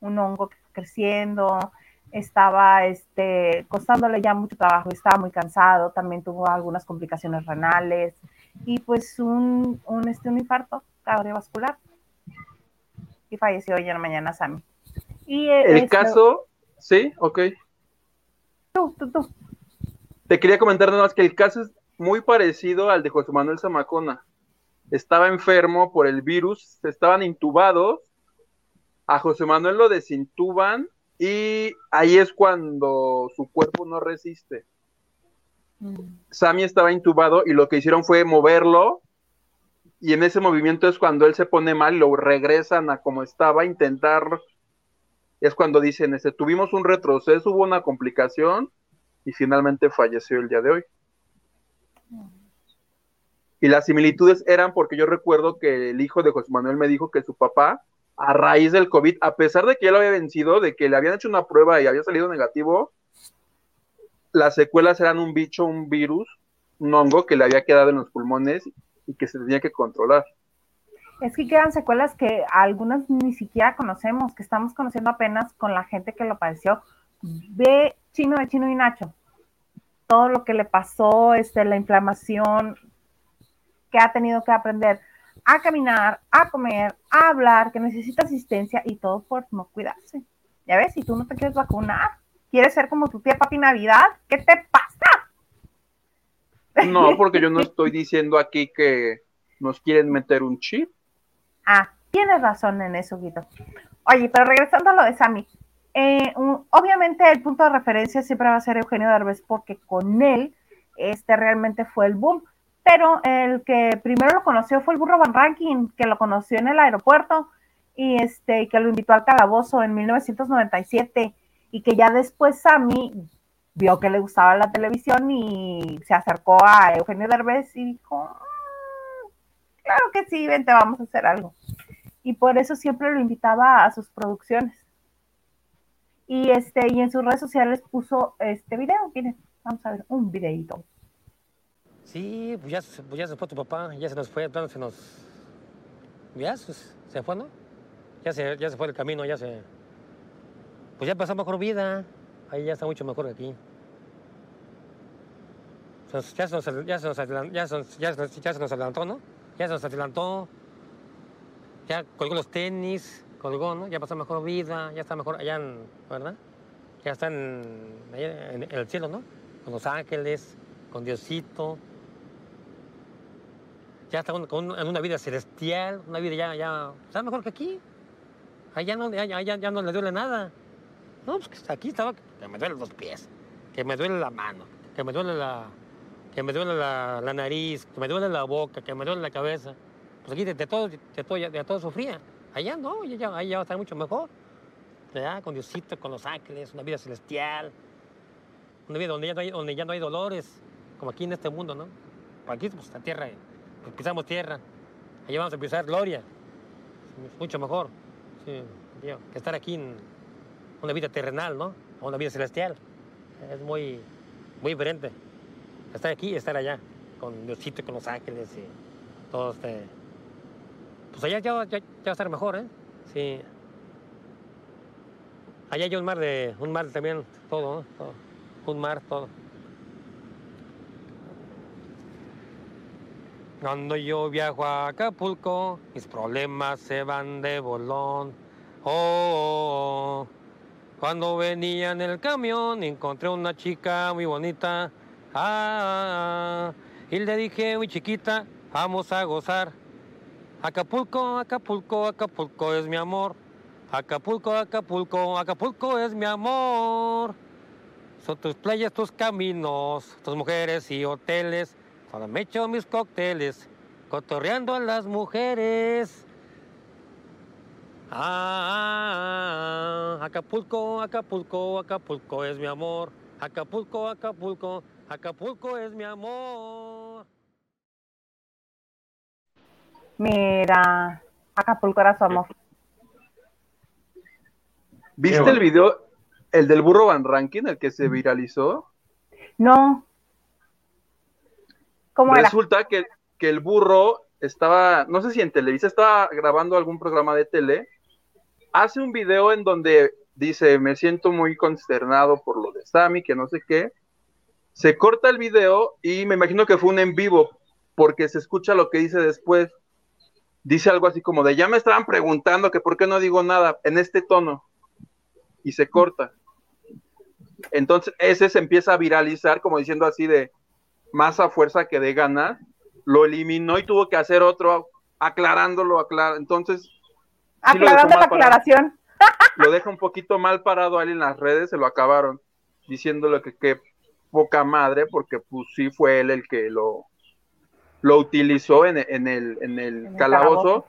un hongo creciendo, estaba este, costándole ya mucho trabajo, estaba muy cansado, también tuvo algunas complicaciones renales y pues un, un, este, un infarto cardiovascular. Y falleció hoy en la mañana Sammy. Y, el este, caso, sí, ok. Tú, tú, tú. Te quería comentar nada más que el caso es muy parecido al de José Manuel Zamacona. Estaba enfermo por el virus, estaban intubados, a José Manuel lo desintuban y ahí es cuando su cuerpo no resiste. Mm. Sammy estaba intubado y lo que hicieron fue moverlo y en ese movimiento es cuando él se pone mal, lo regresan a como estaba, intentar, es cuando dicen, este, tuvimos un retroceso, hubo una complicación y finalmente falleció el día de hoy. Y las similitudes eran porque yo recuerdo que el hijo de José Manuel me dijo que su papá, a raíz del COVID, a pesar de que ya lo había vencido, de que le habían hecho una prueba y había salido negativo, las secuelas eran un bicho, un virus, un hongo que le había quedado en los pulmones y que se tenía que controlar. Es que quedan secuelas que algunas ni siquiera conocemos, que estamos conociendo apenas con la gente que lo padeció. Ve Chino de Chino y Nacho todo lo que le pasó, este, la inflamación, que ha tenido que aprender a caminar, a comer, a hablar, que necesita asistencia y todo por no cuidarse. Ya ves, si tú no te quieres vacunar, quieres ser como tu tía Papi Navidad, ¿qué te pasa? No, [LAUGHS] porque yo no estoy diciendo aquí que nos quieren meter un chip. Ah, tienes razón en eso, Guido. Oye, pero regresando a lo de Sammy, eh, obviamente el punto de referencia siempre va a ser Eugenio Derbez porque con él este realmente fue el boom. Pero el que primero lo conoció fue el burro Van Ranking, que lo conoció en el aeropuerto y este que lo invitó al calabozo en 1997 y que ya después Sammy vio que le gustaba la televisión y se acercó a Eugenio Derbez y dijo, mm, claro que sí, vente, vamos a hacer algo. Y por eso siempre lo invitaba a sus producciones y este y en sus redes sociales puso este video, miren, vamos a ver un videito. Sí, pues ya, pues ya se fue tu papá, ya se nos fue, plano se nos... Ya pues, se fue, ¿no? Ya se, ya se fue el camino, ya se... Pues ya pasó mejor vida, ahí ya está mucho mejor que aquí. se se ya se nos adelantó, ¿no? Ya se nos adelantó, ya colgó los tenis, colgó, ¿no? Ya pasó mejor vida, ya está mejor allá, en, ¿verdad? Ya está en, en, el cielo, ¿no? Con los ángeles, con Diosito, ya está con, en una vida celestial, una vida ya, ya, está mejor que aquí. Allá no, allá, ya no le duele nada. No, pues aquí estaba, que me duelen los pies, que me duele la mano, que me duele la, que me duele la, la nariz, que me duele la boca, que me duele la cabeza. Pues aquí de, todo, de, todo, de todo sufría. Allá no, allá, allá va a estar mucho mejor. Ya, con Diosito, con los ángeles, una vida celestial. Una vida donde ya no hay, donde ya no hay dolores, como aquí en este mundo, ¿no? Aquí, pues, la tierra pisamos tierra. Allá vamos a pisar gloria. mucho mejor que estar aquí en una vida terrenal, ¿no? una vida celestial. Es muy, muy diferente. Estar aquí y estar allá, con Diosito, con los ángeles y todo este. Pues allá ya, va a estar mejor, ¿eh? Sí. Allá hay un mar de. un mar también, todo, todo. Un mar, todo. Cuando yo viajo a Acapulco, mis problemas se van de bolón. Oh, oh, oh, Cuando venía en el camión, encontré una chica muy bonita. Ah, y le dije, muy chiquita, vamos a gozar. Acapulco, Acapulco, Acapulco es mi amor. Acapulco, Acapulco, Acapulco es mi amor. Son tus playas, tus caminos, tus mujeres y hoteles cuando me echo mis cócteles, cotorreando a las mujeres. Ah, Acapulco, Acapulco, Acapulco es mi amor. Acapulco, Acapulco, Acapulco es mi amor. Mira, Acapulco era su amor. ¿Viste el video, el del burro Van Ranking, el que se viralizó? No, Resulta Que, que el burro estaba, no sé si en Televisa estaba grabando algún programa de tele, hace un video en donde dice, me siento muy consternado por lo de Sammy, que no sé qué. Se corta el video y me imagino que fue un en vivo, porque se escucha lo que dice después. Dice algo así como de, ya me estaban preguntando que por qué no digo nada en este tono. Y se corta. Entonces ese se empieza a viralizar como diciendo así de, más a fuerza que de ganas, lo eliminó y tuvo que hacer otro aclarándolo, aclar entonces... Aclarando la aclaración. [LAUGHS] lo deja un poquito mal parado ahí en las redes, se lo acabaron diciéndole que qué poca madre, porque pues sí fue él el que lo, lo utilizó en, el, en el calabozo.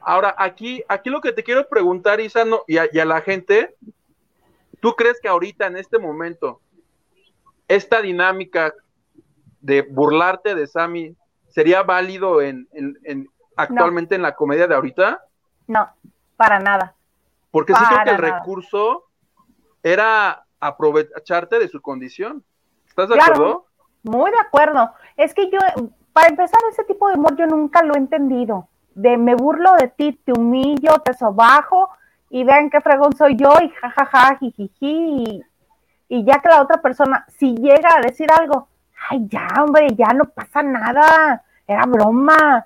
Ahora, aquí, aquí lo que te quiero preguntar, Isa, y, y a la gente, ¿tú crees que ahorita, en este momento, esta dinámica de burlarte de Sammy sería válido en, actualmente en la comedia de ahorita? No, para nada. Porque sí creo que el recurso era aprovecharte de su condición. ¿Estás de acuerdo? Muy de acuerdo. Es que yo, para empezar, ese tipo de humor yo nunca lo he entendido. De me burlo de ti, te humillo, te sobajo y vean qué fregón soy yo y jajaja, jijiji. Y, y ya que la otra persona, si llega a decir algo, ay, ya, hombre, ya no pasa nada, era broma.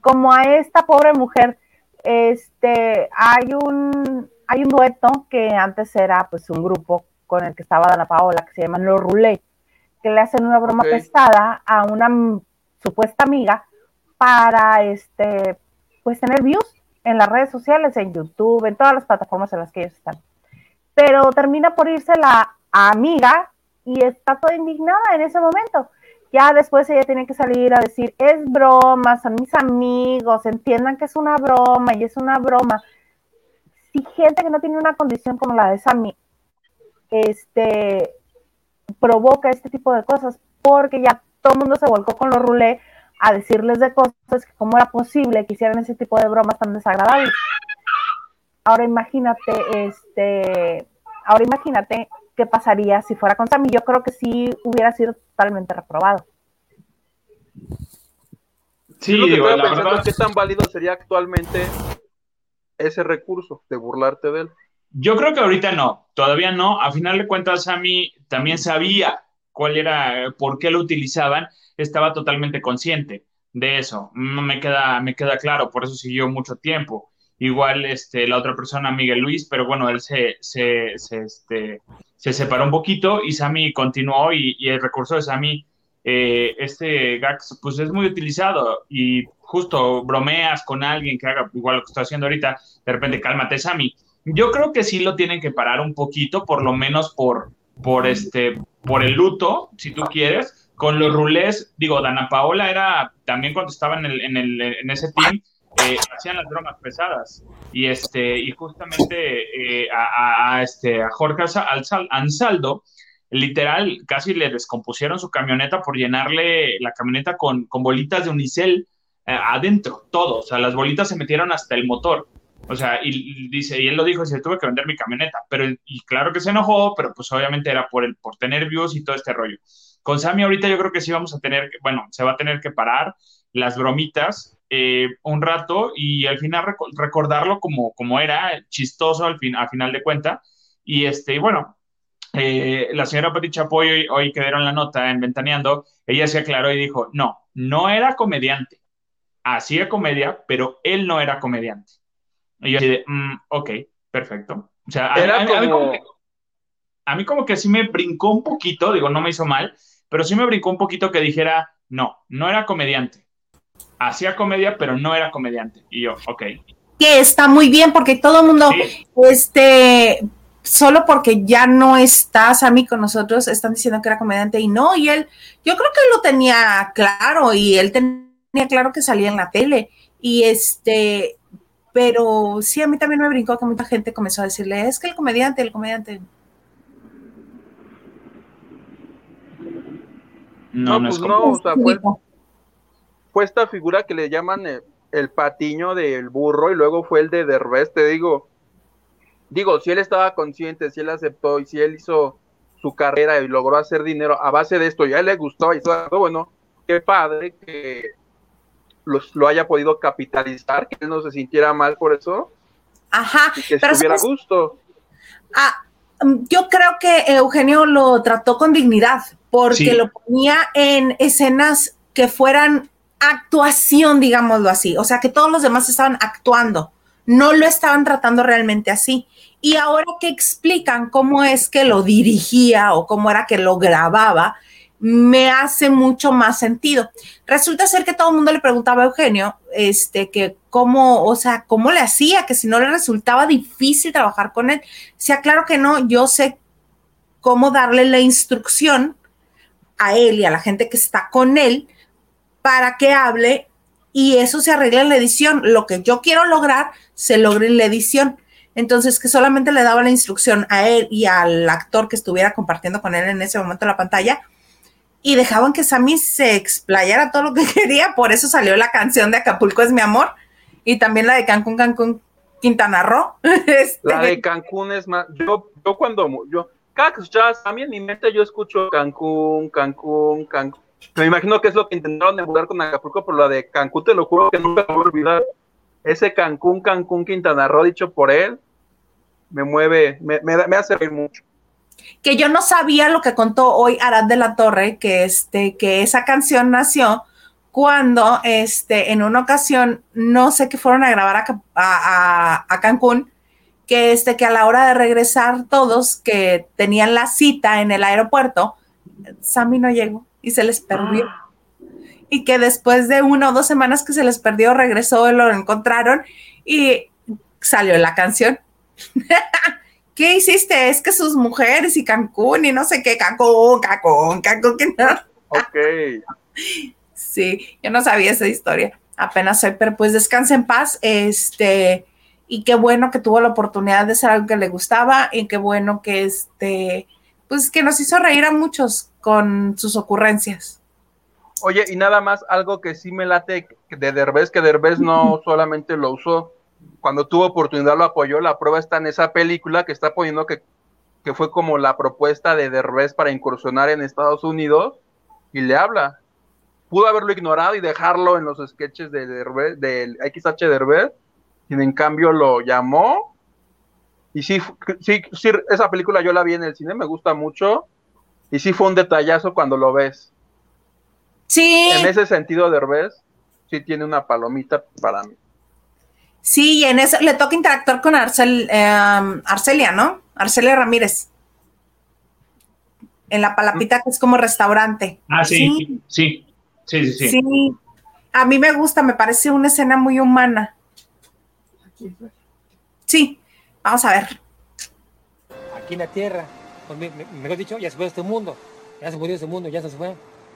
Como a esta pobre mujer, este, hay un, hay un dueto que antes era pues un grupo con el que estaba Dana Paola, que se llama Los Roulette, que le hacen una broma pesada a una supuesta amiga para, este, pues tener views en las redes sociales, en YouTube, en todas las plataformas en las que ellos están. Pero termina por irse la amiga y está toda indignada en ese momento. Ya después ella tiene que salir a decir, es broma, son mis amigos, entiendan que es una broma y es una broma. Si gente que no tiene una condición como la de Sammy, este, provoca este tipo de cosas, porque ya todo el mundo se volcó con los rulés a decirles de cosas que cómo era posible que hicieran ese tipo de bromas tan desagradables. Ahora imagínate, este, ahora imagínate qué pasaría si fuera con Sammy. Yo creo que sí hubiera sido totalmente reprobado. Sí, lo que digo, la verdad... ¿Qué tan válido sería actualmente ese recurso de burlarte de él? Yo creo que ahorita no, todavía no. A final de cuentas, a mí también sabía cuál era, por qué lo utilizaban, estaba totalmente consciente de eso. Me queda, me queda claro, por eso siguió mucho tiempo. Igual este, la otra persona, Miguel Luis, pero bueno, él se, se, se, este, se separó un poquito y Sammy continuó y, el recurso de Sammy eh, este Gax pues es muy utilizado y justo bromeas con alguien que haga igual lo que estoy haciendo ahorita, de repente cálmate Sammy. Yo creo que sí lo tienen que parar un poquito, por lo menos por, por, este, por el luto, si tú quieres. Con los rulés, digo, Dana Paola era también cuando estaba en, el, en, el, en ese team, eh, hacían las bromas pesadas. Y, este, y justamente eh, a, a, este, a Jorge Ansaldo, literal, casi le descompusieron su camioneta por llenarle la camioneta con, con bolitas de unicel eh, adentro, todo. O sea, las bolitas se metieron hasta el motor. O sea, y, dice, y él lo dijo, dice, tuve que vender mi camioneta. Pero, y claro que se enojó, pero pues obviamente era por, el, por tener views y todo este rollo. Con Sammy ahorita yo creo que sí vamos a tener, bueno, se va a tener que parar las bromitas eh, un rato y al final recordarlo como, como era, chistoso al, fin, al final de cuenta. Y este, bueno, eh, la señora Pati Chapoy, hoy, que dieron la nota en Ventaneando, ella se aclaró y dijo, no, no era comediante. Hacía comedia, pero él no era comediante. Y yo así de, mm, ok, perfecto. O sea, a, mí como que, a mí como que sí me brincó un poquito, digo, no me hizo mal, pero sí me brincó un poquito que dijera, no, no era comediante. Hacía comedia, pero no era comediante. Y yo, ok. Que está muy bien porque todo el mundo, este, solo porque ya no está Sammy con nosotros, están diciendo que era comediante y no, y él, yo creo que lo tenía claro y él tenía claro que salía en la tele y este, pero sí, a mí también me brincó que mucha gente comenzó a decirle, es que el comediante, el comediante. No, no, pues no, o sea, fue, esta figura que le llaman el, el patiño del burro y luego fue el de Derbez, te digo, digo, si él estaba consciente, si él aceptó y si él hizo su carrera y logró hacer dinero a base de esto, ya le gustó y todo, bueno, qué padre que lo haya podido capitalizar, que él no se sintiera mal por eso. Ajá, y que estuviera a gusto. Ah, mm, yo creo que Eugenio lo trató con dignidad, porque lo ponía en escenas que fueran actuación, digámoslo así, o sea, que todos los demás estaban actuando no lo estaban tratando realmente así. Y ahora que explican cómo es que lo dirigía o cómo era que lo grababa, me hace mucho más sentido. Resulta ser que todo el mundo le preguntaba a Eugenio, este, que cómo, o sea, cómo le hacía, que si no le resultaba difícil trabajar con él. Sea claro que no, yo sé cómo darle la instrucción a él y a la gente que está con él para que hable y eso se arregla en la edición. Lo que yo quiero lograr se logra en la edición. Entonces, que solamente le daba la instrucción a él y al actor que estuviera compartiendo con él en ese momento la pantalla y dejaban que Sammy se explayara todo lo que [LAUGHS] quería. Por eso salió la canción de Acapulco es mi amor y también la de Cancún, Cancún, Quintana Roo. [LAUGHS] Este, la de Cancún es más. Yo, yo cuando yo cada que escuchaba Sammy en mi mente yo escucho Cancún, Cancún, Cancún. Me imagino que es lo que intentaron emular con Acapulco, pero la de Cancún te lo juro que nunca me voy a olvidar. Ese Cancún, Cancún, Quintana Roo dicho por él, me mueve, me, me, hace reír mucho. Que yo no sabía lo que contó hoy Arad de la Torre, que, este, que esa canción nació cuando este, en una ocasión, no sé qué fueron a grabar a, a, a, Cancún, que, este, que a la hora de regresar todos que tenían la cita en el aeropuerto, Sammy no llegó y se les perdió. Ah. Y que después de una o dos semanas que se les perdió, regresó, lo encontraron y salió la canción. [LAUGHS] ¿Qué hiciste? Es que sus mujeres y Cancún y no sé qué, Cancún, Cancún, Cancún, que no. Ok. Sí, yo no sabía esa historia. Apenas soy, pero pues descansa en paz. Este, y qué bueno que tuvo la oportunidad de hacer algo que le gustaba y qué bueno que este, pues que nos hizo reír a muchos con sus ocurrencias. Oye, y nada más algo que sí me late de Derbez, que Derbez no [LAUGHS] solamente lo usó, cuando tuvo oportunidad lo apoyó, la prueba está en esa película que está poniendo que, que fue como la propuesta de Derbez para incursionar en Estados Unidos, y le habla. pudo haberlo ignorado y dejarlo en los sketches de Derbez, del XH Derbez, y en cambio lo llamó. Y sí, sí, sí, esa película yo la vi en el cine, me gusta mucho, y sí fue un detallazo cuando lo ves. Sí. En ese sentido, Derbez sí tiene una palomita para mí. Sí, y en eso le toca interactuar con Arcel, eh, Arcelia, ¿no? Arcelia Ramírez. En la palapita que es como restaurante. Ah, sí, sí, sí, sí, sí. Sí, a mí me gusta, me parece una escena muy humana. Sí, vamos a ver. Aquí en la tierra, pues, me- me- mejor dicho, ya se fue este mundo. Ya se murió este mundo, ya se fue.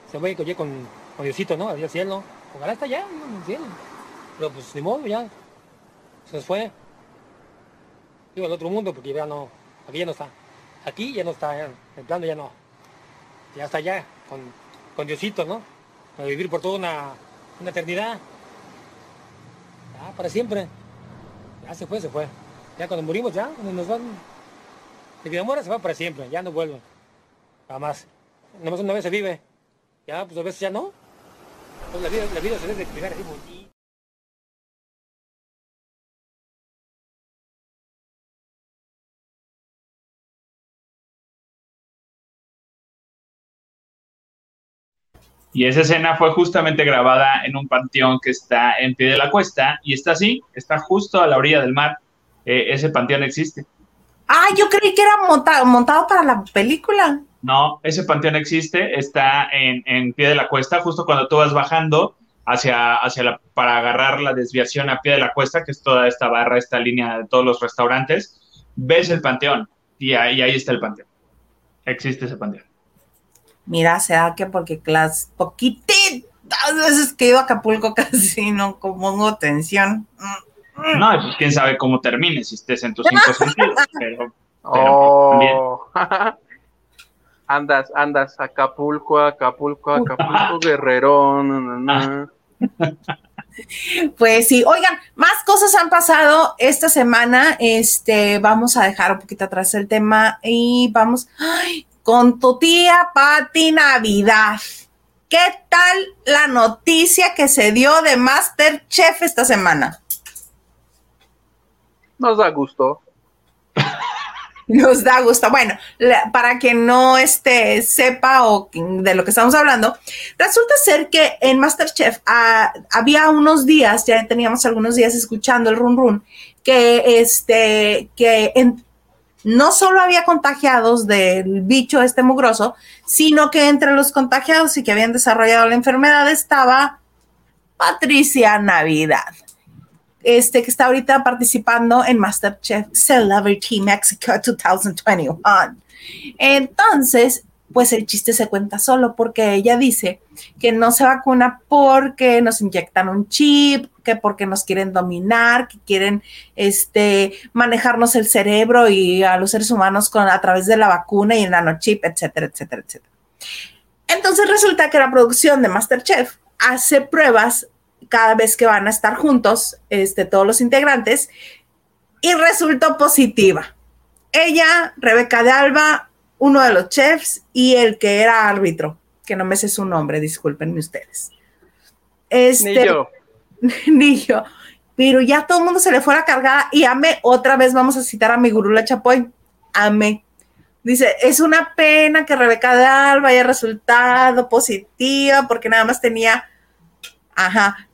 Se fue con, con Diosito, ¿no? Adiós cielo. Ojalá está allá, ¿no? en el cielo. Pero pues ni modo, ya. Se fue. Digo, al otro mundo, porque ya no, aquí ya no está. Aquí ya no está, el plano ya no. Ya está allá, con, con Diosito, ¿no? A vivir por toda una, una eternidad. Ya, para siempre. Ya se fue, se fue. Ya cuando morimos, ya, cuando nos van. El vida muere se va para siempre, ya no vuelve. Jamás. Nomás una vez se vive. Ya, pues a veces ya no. Pues la vida, la vida se debe de así Y esa escena fue justamente grabada en un panteón que está en pie de la cuesta y está así, está justo a la orilla del mar. Eh, ese panteón existe. Ah, yo creí que era monta- montado para la película. No, ese panteón existe, está en, en pie de la cuesta, justo cuando tú vas bajando hacia, hacia la, para agarrar la desviación a pie de la cuesta, que es toda esta barra, esta línea de todos los restaurantes, ves el panteón y ahí, y ahí está el panteón. Existe ese panteón. Mira, será que porque clase poquititas veces que ido a Acapulco [LAUGHS] casi no pongo tensión. Mm. No, pues quién sabe cómo termine si estés en tus cinco [LAUGHS] sentidos, pero, pero Oh. [LAUGHS] andas, andas, Acapulco, Acapulco, Acapulco, na, na. Pues sí, oigan, más cosas han pasado esta semana. Este, vamos a dejar un poquito atrás el tema y vamos ay, con tu tía Pati Navidad. ¿Qué tal la noticia que se dio de Masterchef esta semana? Nos da gusto. Nos da gusto. Bueno, la- para quien no este, sepa o de lo que estamos hablando, resulta ser que en Masterchef ah, había unos días, ya teníamos algunos días escuchando el run run, que este, que en- no solo había contagiados del bicho este mugroso, sino que entre los contagiados y que habían desarrollado la enfermedad estaba Patricia Navidad este, que está ahorita participando en MasterChef Celebrity Mexico 2021. Entonces, pues el chiste se cuenta solo porque ella dice que no se vacuna porque nos inyectan un chip, que porque nos quieren dominar, que quieren este, manejarnos el cerebro y a los seres humanos con, a través de la vacuna y el nanochip, etcétera, etcétera, etcétera. Entonces resulta que la producción de MasterChef hace pruebas cada vez que van a estar juntos, este, todos los integrantes, y resultó positiva. Ella, Rebeca de Alba, uno de los chefs y el que era árbitro, que no me sé su nombre, discúlpenme ustedes. Este, Ni yo. [LAUGHS] ni yo. Pero ya todo el mundo se le fue la cargada y ame, otra vez vamos a citar a mi gurula Chapoy, ame. Dice, es una pena que Rebeca de Alba haya resultado positiva porque nada más tenía, ajá,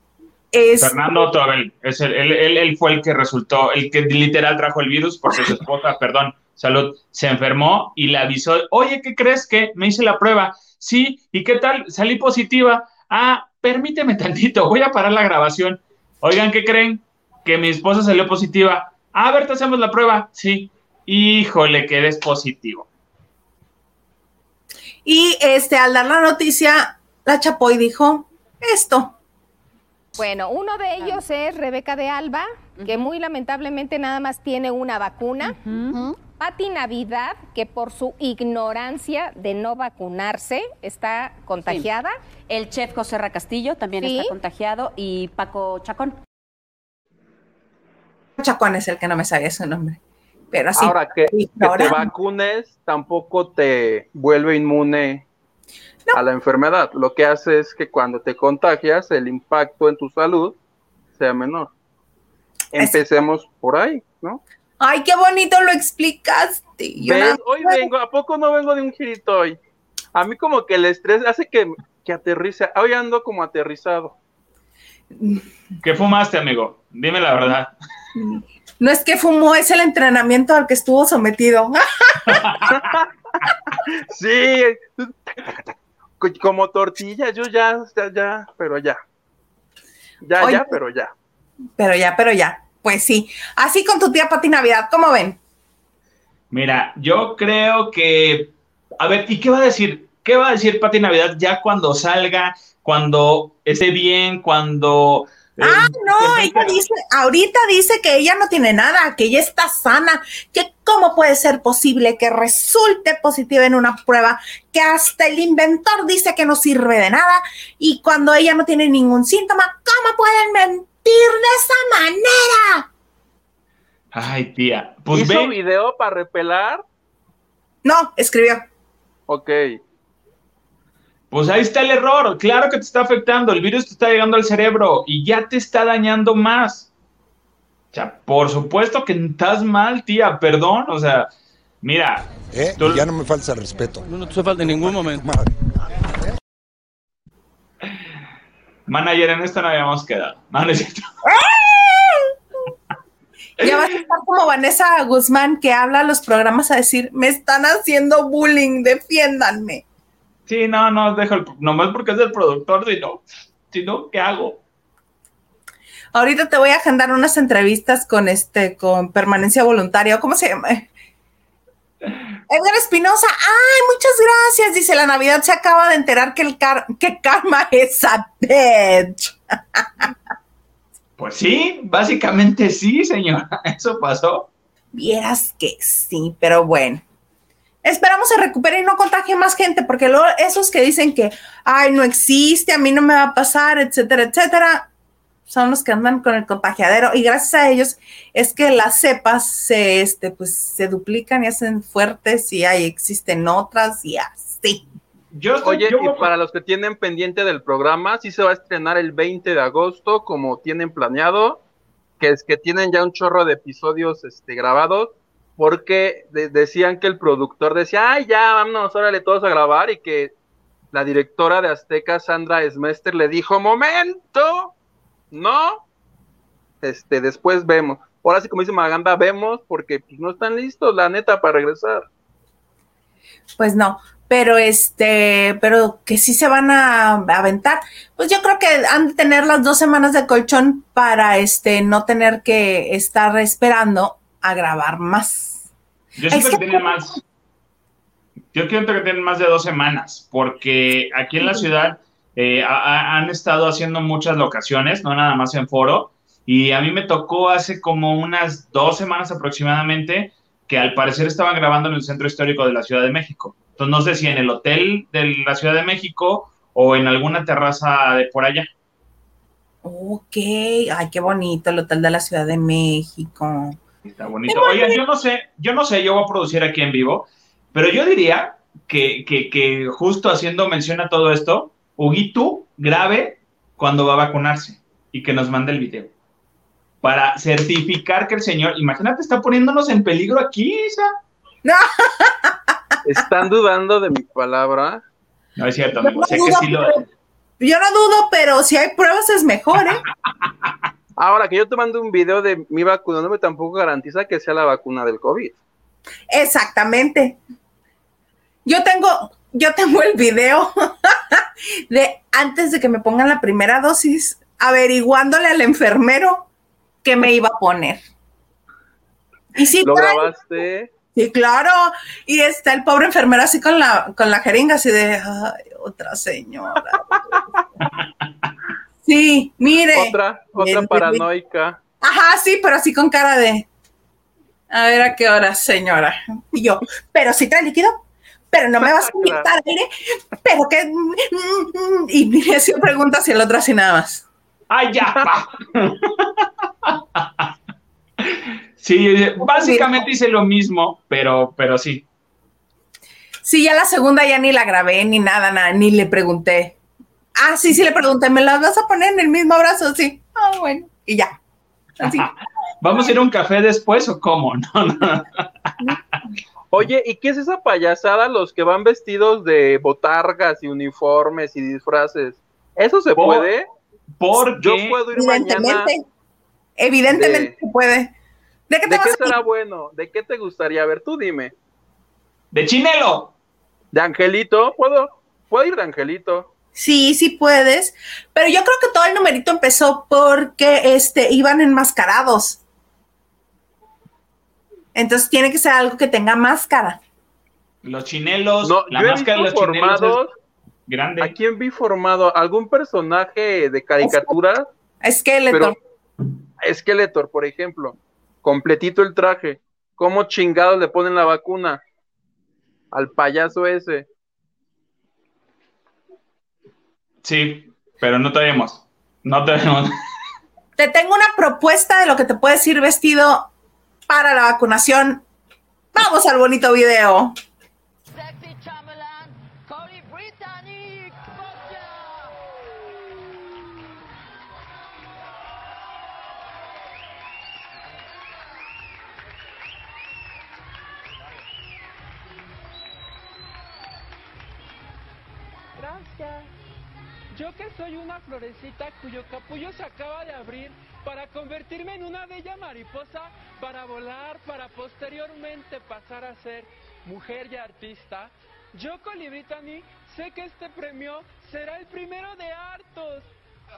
es, Fernando Tobel, es el, él fue el que resultó, el que literal trajo el virus porque su esposa, [LAUGHS] perdón, salud, se enfermó y le avisó, oye, ¿qué crees que me hice la prueba? Sí, ¿y qué tal? Salí positiva. Ah, permíteme tantito, voy a parar la grabación. Oigan, ¿qué creen? Que mi esposa salió positiva. A ver, te hacemos la prueba. Sí. Híjole, que eres positivo. Y este, al dar la noticia, la Chapoy dijo esto. Bueno, uno de ellos es Rebeca de Alba, que muy lamentablemente nada más tiene una vacuna. Pati Navidad, que por su ignorancia de no vacunarse está contagiada. El chef José Ra Castillo también Sí. está contagiado y Paco Chacón. Chacón es el que no me sabía su nombre. Pero así. Ahora que, que te vacunes tampoco te vuelve inmune a la enfermedad. Lo que hace es que cuando te contagias, el impacto en tu salud sea menor. Empecemos por ahí, ¿no? Ay, qué bonito lo explicaste. Yo ¿Ves? nada- Hoy vengo, ¿a poco no vengo de un girito hoy? A mí como que el estrés hace que, que aterrice. Hoy ando como aterrizado. ¿Qué fumaste, amigo? Dime la verdad. No es que fumó, es el entrenamiento al que estuvo sometido. [LAUGHS] Sí, co- [LAUGHS] como tortilla, yo ya, ya, ya, pero ya. Ya, Oye. ya, pero ya. Pero ya, pero ya. Pues sí. Así con tu tía Pati Navidad, ¿cómo ven? Mira, yo creo que. A ver, ¿y qué va a decir? ¿Qué va a decir Pati Navidad ya cuando salga, cuando esté bien, cuando. eh, Ah, no, ella dice, ahorita dice que ella no tiene nada, que ella está sana, que cómo puede ser posible que resulte positiva en una prueba, que hasta el inventor dice que no sirve de nada y cuando ella no tiene ningún síntoma, ¿cómo pueden mentir de esa manera? Ay, tía. Pues ¿Hizo ve. video para repelar? No, escribió. Ok. Pues ahí está el error. Claro que te está afectando. El virus te está llegando al cerebro y ya te está dañando más. O sea, por supuesto que estás mal, tía. Perdón. O sea, mira. ¿Eh? Tú- Ya no me falta respeto. No, no te hace falta en ningún momento. Madre. Manager, en esto no habíamos quedado. No, no es cierto. [LAUGHS] Ya vas a [LAUGHS] estar como Vanessa Guzmán que habla a los programas a decir, me están haciendo bullying, defiéndanme. Sí, no, no, dejo el, nomás porque es el productor, si no, si no, ¿qué hago? Ahorita te voy a agendar unas entrevistas con este, con permanencia voluntaria, ¿cómo se llama? Edgar Espinosa, ay, muchas gracias. Dice, la Navidad se acaba de enterar que el car que karma es a bitch. Pues sí, básicamente sí, señora. [LAUGHS] Eso pasó. Vieras que sí, pero bueno. Esperamos se recupere y no contagie más gente, porque luego esos que dicen que, ay, no existe, a mí no me va a pasar, etcétera, etcétera, son los que andan con el contagiadero. Y gracias a ellos es que las cepas se, este, pues, se duplican y hacen fuertes y ahí existen otras y así. Yo estoy, Oye, yo- y para los que tienen pendiente del programa, sí se va a estrenar el 20 de agosto, como tienen planeado, que es que tienen ya un chorro de episodios este, grabados, porque de- decían que el productor decía, ay, ya, vámonos, órale todos a grabar, y que la directora de Azteca, Sandra Esmester, le dijo, momento, no, este, después vemos. Ahora sí, como dice Maganda, vemos, porque pues, no están listos, la neta, para regresar. Pues no, pero este, pero que sí se van a aventar. Pues yo creo que han de tener las dos semanas de colchón para este no tener que estar esperando a grabar más. yo siento es que que- tienen más. Yo siento que tienen más de dos semanas, porque aquí en la ciudad eh, ha- ha- han estado haciendo muchas locaciones, no nada más en foro, y a mí me tocó hace como unas dos semanas aproximadamente que al parecer estaban grabando en el centro histórico de la Ciudad de México. Entonces no sé si en el hotel de la Ciudad de México o en alguna terraza de por allá. Ok, ay, qué bonito el hotel de la Ciudad de México. Está bonito. Oigan, yo no sé, yo no sé, yo voy a producir aquí en vivo, pero yo diría que, que, que justo haciendo mención a todo esto, Huguito grabe cuando va a vacunarse y que nos mande el video. Para certificar que el señor, imagínate, está poniéndonos en peligro aquí, Isa. [LAUGHS] ¿Están dudando de mi palabra? No es cierto, Yo amigo. no Sé que dudo, sí lo. pero- Yo no dudo, pero si hay pruebas es mejor, ¿eh? [LAUGHS] Ahora que yo te mando un video de mi vacunándome, tampoco garantiza que sea la vacuna del COVID. Exactamente. Yo tengo, yo tengo el video [LAUGHS] de antes de que me pongan la primera dosis, averiguándole al enfermero qué me iba a poner. Y sí, ¿Lo trae- grabaste? sí, claro. Y está el pobre enfermero así con la, con la jeringa, así de, ay, otra señora. [LAUGHS] Sí, mire. Otra, otra paranoica. Ajá, sí, pero así con cara de. A ver a qué hora, señora. Y yo, pero si trae líquido, pero no me vas a inyectar aire, pero que. Y me hacía preguntas y el otro así nada más. ¡Ay, ya! pa! sí, básicamente hice lo mismo, pero, pero sí. Sí, ya la segunda ya ni la grabé ni nada, nada, ni le pregunté. Ah, sí, sí le pregunté, ¿me las vas a poner en el mismo abrazo? Sí. Ah, bueno. Y ya. Así. [LAUGHS] ¿Vamos a ir a un café después o cómo? [LAUGHS] No, no. [LAUGHS] Oye, ¿y qué es esa payasada los que van vestidos de botargas y uniformes y disfraces? ¿Eso se Por- puede? Porque Yo puedo ir mañana. Evidentemente. Evidentemente De- se puede. ¿De qué te será bueno? ¿De qué te gustaría ver? Tú dime. de Chinelo. ¿De Angelito? ¿Puedo? ¿Puedo ir de Angelito? Sí, sí puedes. Pero yo creo que todo el numerito empezó porque este, iban enmascarados. Entonces tiene que ser algo que tenga máscara. Los chinelos, No, la yo he máscara de los chinelos es grande. ¿A quién vi formado? ¿Algún personaje de caricatura? Esqueleto. Pero Skeletor, por ejemplo. Completito el traje. ¿Cómo chingados le ponen la vacuna? Al payaso ese. Sí, pero no tenemos. No tenemos. Te tengo una propuesta de lo que te puedes ir vestido para la vacunación. Vamos al bonito video. Gracias. Yo que soy una florecita cuyo capullo se acaba de abrir para convertirme en una bella mariposa, para volar, para posteriormente pasar a ser mujer y artista. Yo, Coli Brittany, sé que este premio será el primero de hartos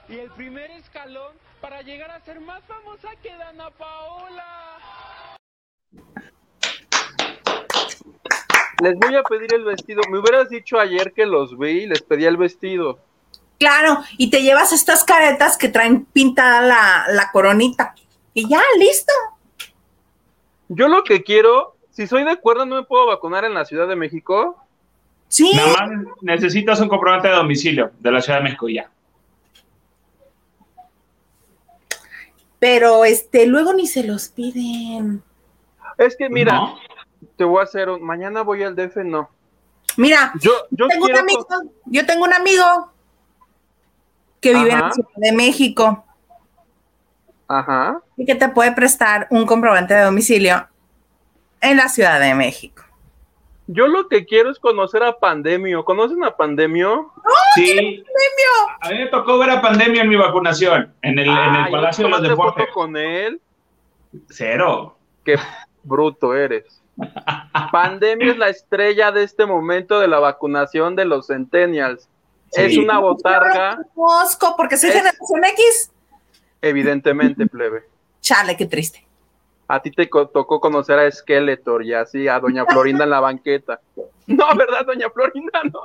y el primer escalón para llegar a ser más famosa que Dana Paola. Les voy a pedir el vestido. Me hubieras dicho ayer que los vi y les pedí el vestido. Claro, y te llevas estas caretas que traen pintada la, la coronita. Y ya, listo. Yo lo que quiero, si soy de acuerdo, no me puedo vacunar en la Ciudad de México. Sí, Nada más necesitas un comprobante de domicilio de la Ciudad de México y ya. pero este, luego ni se los piden. Es que mira, ¿No? te voy a hacer un. Mañana voy al DF, no. Mira, Yo, yo tengo un amigo, yo tengo un amigo que vive en la. Ciudad de México Ajá. y que te puede prestar un comprobante de domicilio en la Ciudad de México. Yo lo que quiero es conocer a Pandemio. ¿Conocen a Pandemio? Sí. A mí me tocó ver a pandemia en mi vacunación, en el, en el Ay, Palacio de los ¿tomaste foto Deportes. con él? Cero. Qué bruto eres. [LAUGHS] Pandemia es la estrella de este momento de la vacunación de los centennials. Sí. Es una botarga, conozco porque soy Es- generación X. evidentemente, plebe. Chale, qué triste. A ti te tocó conocer a Skeletor y así a Doña Florinda en la banqueta. [LAUGHS] No, ¿verdad, Doña Florinda? No.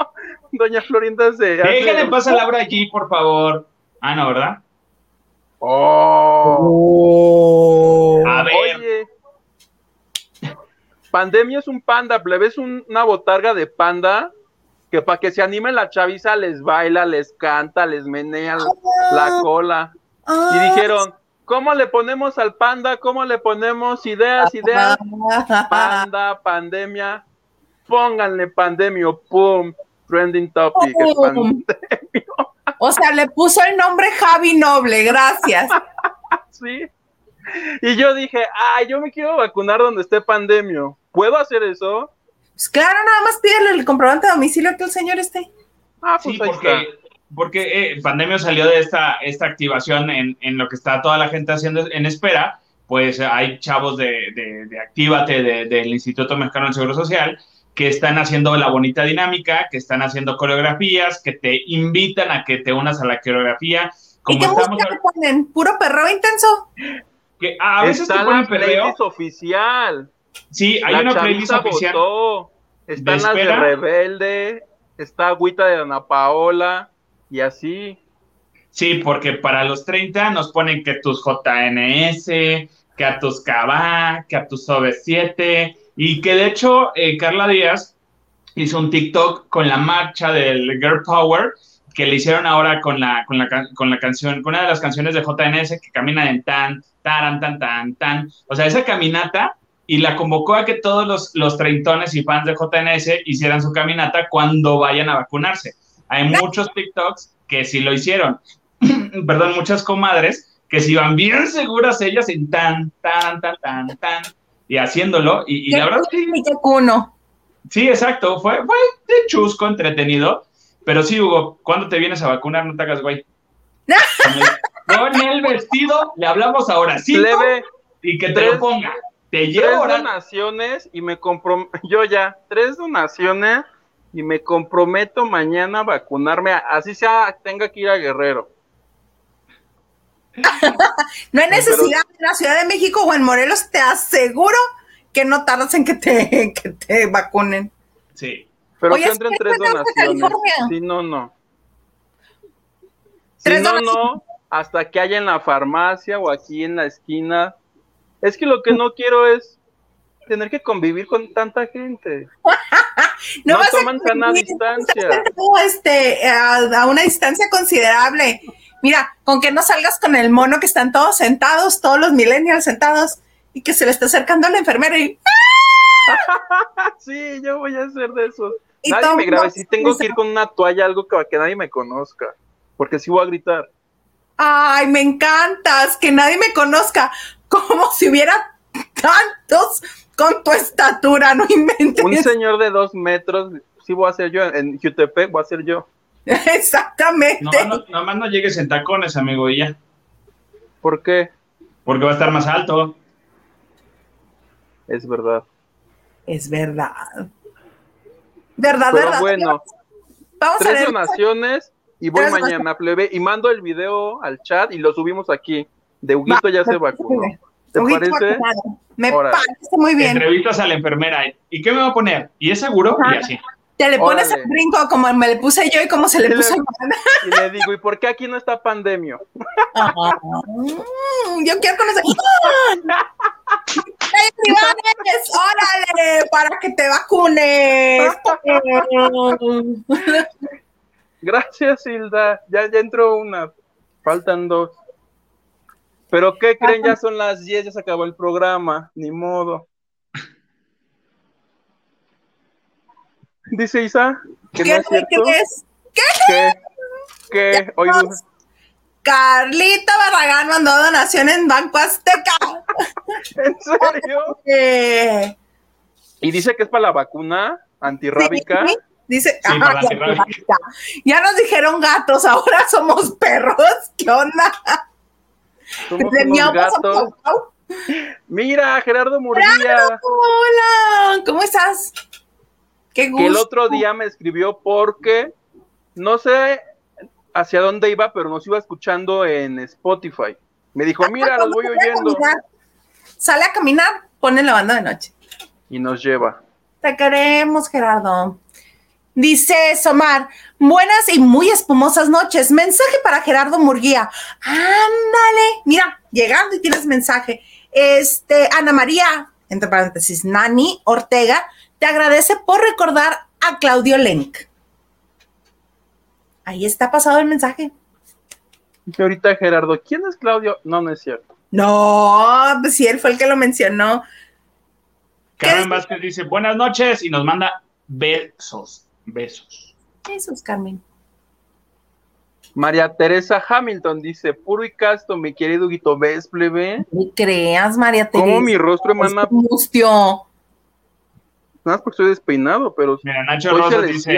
Doña Florinda se Déjale pasar a Laura allí, por favor. Ah, no, ¿verdad? Oh. A ver. Oye. Pandemia es un panda, plebe, es un- una botarga de panda que para que se anime la chaviza les baila, les canta, les menea la cola. Y Ah, dijeron, ¿cómo le ponemos al panda? ¿Cómo le ponemos ideas, ideas? [LAUGHS] Panda, pandemia. Pónganle pandemio, pum, trending topic. Pum. pandemio, [LAUGHS] O sea, le puso el nombre Javi Noble, gracias. [LAUGHS] sí. Y yo dije, ay, yo me quiero vacunar donde esté pandemio. ¿Puedo hacer eso? Pues claro, nada más pídele el comprobante de domicilio que el señor esté. Ah, pues Sí, porque, porque eh, Pandemia salió de esta, esta activación en, en lo que está toda la gente haciendo en espera. Pues hay chavos de, de, de Actívate, de- del Instituto Mexicano del Seguro Social, que están haciendo la bonita dinámica, que están haciendo coreografías, que te invitan a que te unas a la coreografía. ¿Y qué estamos, música ponen? ¿Puro perreo intenso? que a veces está te la ponen perreo. oficial. Sí, hay la una playlist oficial. votó. Están ¿De las de? Rebelde, está Agüita de Ana Paola y así. Sí, porque para los 30 nos ponen que tus JNS, que a tus Cabá, que a tus OV7, y que de hecho eh, Carla Díaz hizo un TikTok con la marcha del Girl Power que le hicieron ahora con la, con la, con la canción, con una de las canciones de JNS que camina en tan, taran, tan, tan, tan. O sea, esa caminata y la convocó a que todos los, los treintones y fans de JNS hicieran su caminata cuando vayan a vacunarse. Hay muchos TikToks que sí lo hicieron. [CLEARS THROAT] Perdón, muchas comadres que se iban bien seguras ellas en tan, tan, tan, tan, tan, y haciéndolo. Y, y la verdad sí. Sí, exacto. Fue, fue de chusco, entretenido. Pero sí, Hugo, ¿cuándo te vienes a vacunar? No te hagas güey. [LAUGHS] Con el vestido, le hablamos ahora sí. Leve. Y que te Tres- lo ponga. Te Tres llevo donaciones y me comprom [LAUGHS] yo ya, tres donaciones y me comprometo mañana a vacunarme, así sea, tenga que ir a Guerrero. [LAUGHS] No hay necesidad en la Ciudad de México o en Morelos, te aseguro que no tardas en que te, [LAUGHS] que te vacunen. Sí. Pero Oye, que entren ¿sí tres donaciones. Si no, no. Si Tres no, donaciones. no, hasta que haya en la farmacia o aquí en la esquina. Es que lo que no quiero es tener que convivir con tanta gente. [LAUGHS] No a toman sana distancia. Este, a, a una distancia considerable. Mira, con que no salgas con el mono que están todos sentados, todos los millennials sentados, y que se le está acercando la enfermera y, [LAUGHS] Sí, yo voy a hacer de eso. y Nadie me grabe, si tengo que ir con una toalla, algo que, que nadie me conozca. Porque si voy a gritar. Ay, me encantas, que nadie me conozca, como si hubiera tantos con tu estatura, no inventes. Un señor de dos metros, sí voy a ser yo. En Jutepec voy a ser yo. [LAUGHS] Exactamente. No, no, nomás no llegues en tacones, amigo, y ya. ¿Por qué? Porque va a estar más alto. Es verdad. Es verdad. Verdad, Pero verdad. bueno, Vamos a tres ver. donaciones y voy Tres mañana, plebe, y mando el video al chat y lo subimos aquí. De Huguito ya se vacunó. ¿Te parece? vacunado. Me Órale. parece muy bien. Entrevistas a la enfermera. ¿Y qué me va a poner? ¿Y es seguro? Y así. Te le pones Órale. el brinco como me le puse yo y como se le Y puso. Y le digo, ¿y por qué aquí no está pandemia? Mm, Yo quiero conocer. ¡Órale! Para que te vacunes. Gracias, Hilda. Ya, ya entró una. Faltan dos. Pero ¿qué creen? Ya son las 10, ya se acabó el programa. Ni modo. Dice Isa que no ¿Qué, es cierto. qué es? ¿Qué? ¿Qué? Hoy Carlita Barragán mandó donación en Banco Azteca. [LAUGHS] ¿En serio? Y dice que es para la vacuna antirrábica. sí, Dice, Sí, ajá, para la ya, antirrábica. ya nos dijeron gatos, ahora somos perros. ¿Qué onda? Somos Desde unos gatos. Mira, Gerardo Murguía, Hola, ¿cómo estás? Qué gusto. que el otro día me escribió porque no sé hacia dónde iba, pero nos iba escuchando en Spotify. Me dijo, mira, los voy a oyendo. Sale a caminar, pone la banda de noche. Y nos lleva. Te queremos, Gerardo. Dice Somar, buenas y muy espumosas noches. Mensaje para Gerardo Murguía. Ándale, mira, llegando y tienes mensaje. Este, Ana María, entre paréntesis, Nani Ortega, te agradece por recordar a Claudio Lenk. Ahí está pasado el mensaje. Y ahorita Gerardo, ¿quién es Claudio? No, no es cierto. No, pues sí, él fue el que lo mencionó. Carmen. Vázquez dice, buenas noches, y nos manda besos, besos. Jesús, Carmen. María Teresa Hamilton dice, puro y casto, mi querido Guito, ¿ves, plebe? Ni creas, María Teresa. Como mi rostro emana, mustio. nada más porque estoy despeinado, pero Mira, Nacho soy Rosas dice,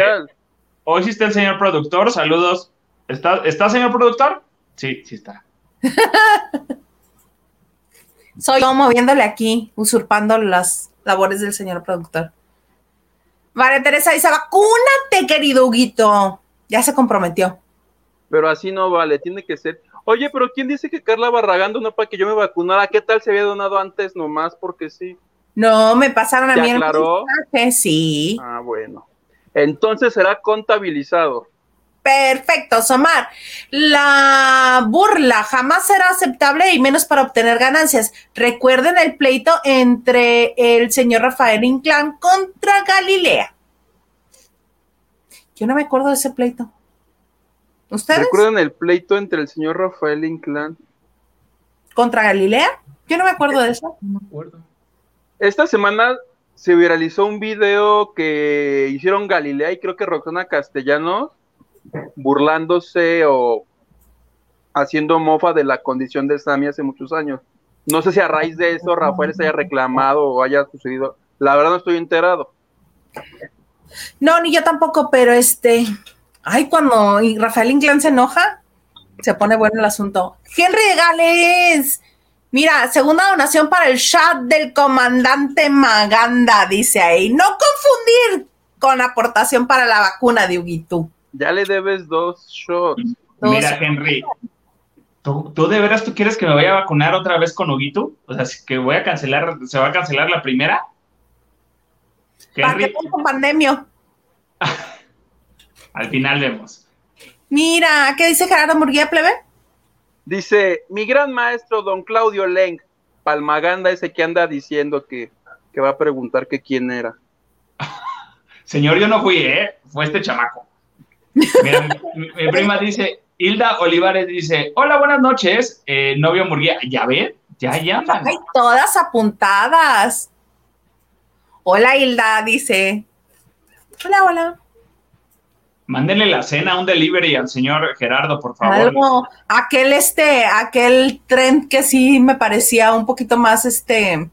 hoy sí está el señor productor, saludos. ¿Está, ¿Está señor productor? Sí, sí está. [LAUGHS] Soy yo moviéndole aquí, usurpando las labores del señor productor. María Teresa dice, vacúnate, querido Huguito. Ya se comprometió. Pero así no vale, tiene que ser. Oye, pero ¿quién dice que Carla Barragán donó para que yo me vacunara? ¿Qué tal se había donado antes nomás? Porque sí. No, me pasaron a ¿Te mí el mensaje, sí. Ah, bueno. Entonces será contabilizado. Perfecto, Somar. La burla jamás será aceptable y menos para obtener ganancias. Recuerden el pleito entre el señor Rafael Inclán contra Galilea. Yo no me acuerdo de ese pleito. ¿Ustedes? ¿Recuerdan el pleito entre el señor Rafael Inclán? ¿Contra Galilea? Yo no me acuerdo de eso. No me acuerdo. Esta semana se viralizó un video que hicieron Galilea y creo que Roxana Castellanos burlándose o haciendo mofa de la condición de Sammy hace muchos años. No sé si a raíz de eso Rafael se haya reclamado o haya sucedido. La verdad no estoy enterado. No, ni yo tampoco, pero este. Ay, cuando Rafael Inclán se enoja, se pone bueno el asunto. Henry Gales. Mira, segunda donación para el chat del comandante Maganda, dice ahí. No confundir con aportación para la vacuna de Huguitú. Ya le debes dos shots. Mira, Henry, ¿tú, tú de veras tú quieres que me vaya a vacunar otra vez con Huguito? O sea, que voy a cancelar, ¿se va a cancelar la primera? ¿Para qué Henry, pongo pandemia? [LAUGHS] al final vemos. Mira, ¿qué dice Gerardo Murguía, plebe? Dice, mi gran maestro, don Claudio Leng, Palmaganda, ese que anda diciendo que, que va a preguntar que quién era. [LAUGHS] Señor, yo no fui, ¿eh? Fue este chamaco. Mi, prima dice, Hilda Olivares dice, hola, buenas noches, eh, novio Murguía. ¿Ya ven? Ya llaman. Ay, todas apuntadas. Hola, Hilda, dice. Hola, hola. Mándenle la cena, un delivery al señor Gerardo, por favor. Algo, aquel este, aquel tren que sí me parecía un poquito más este,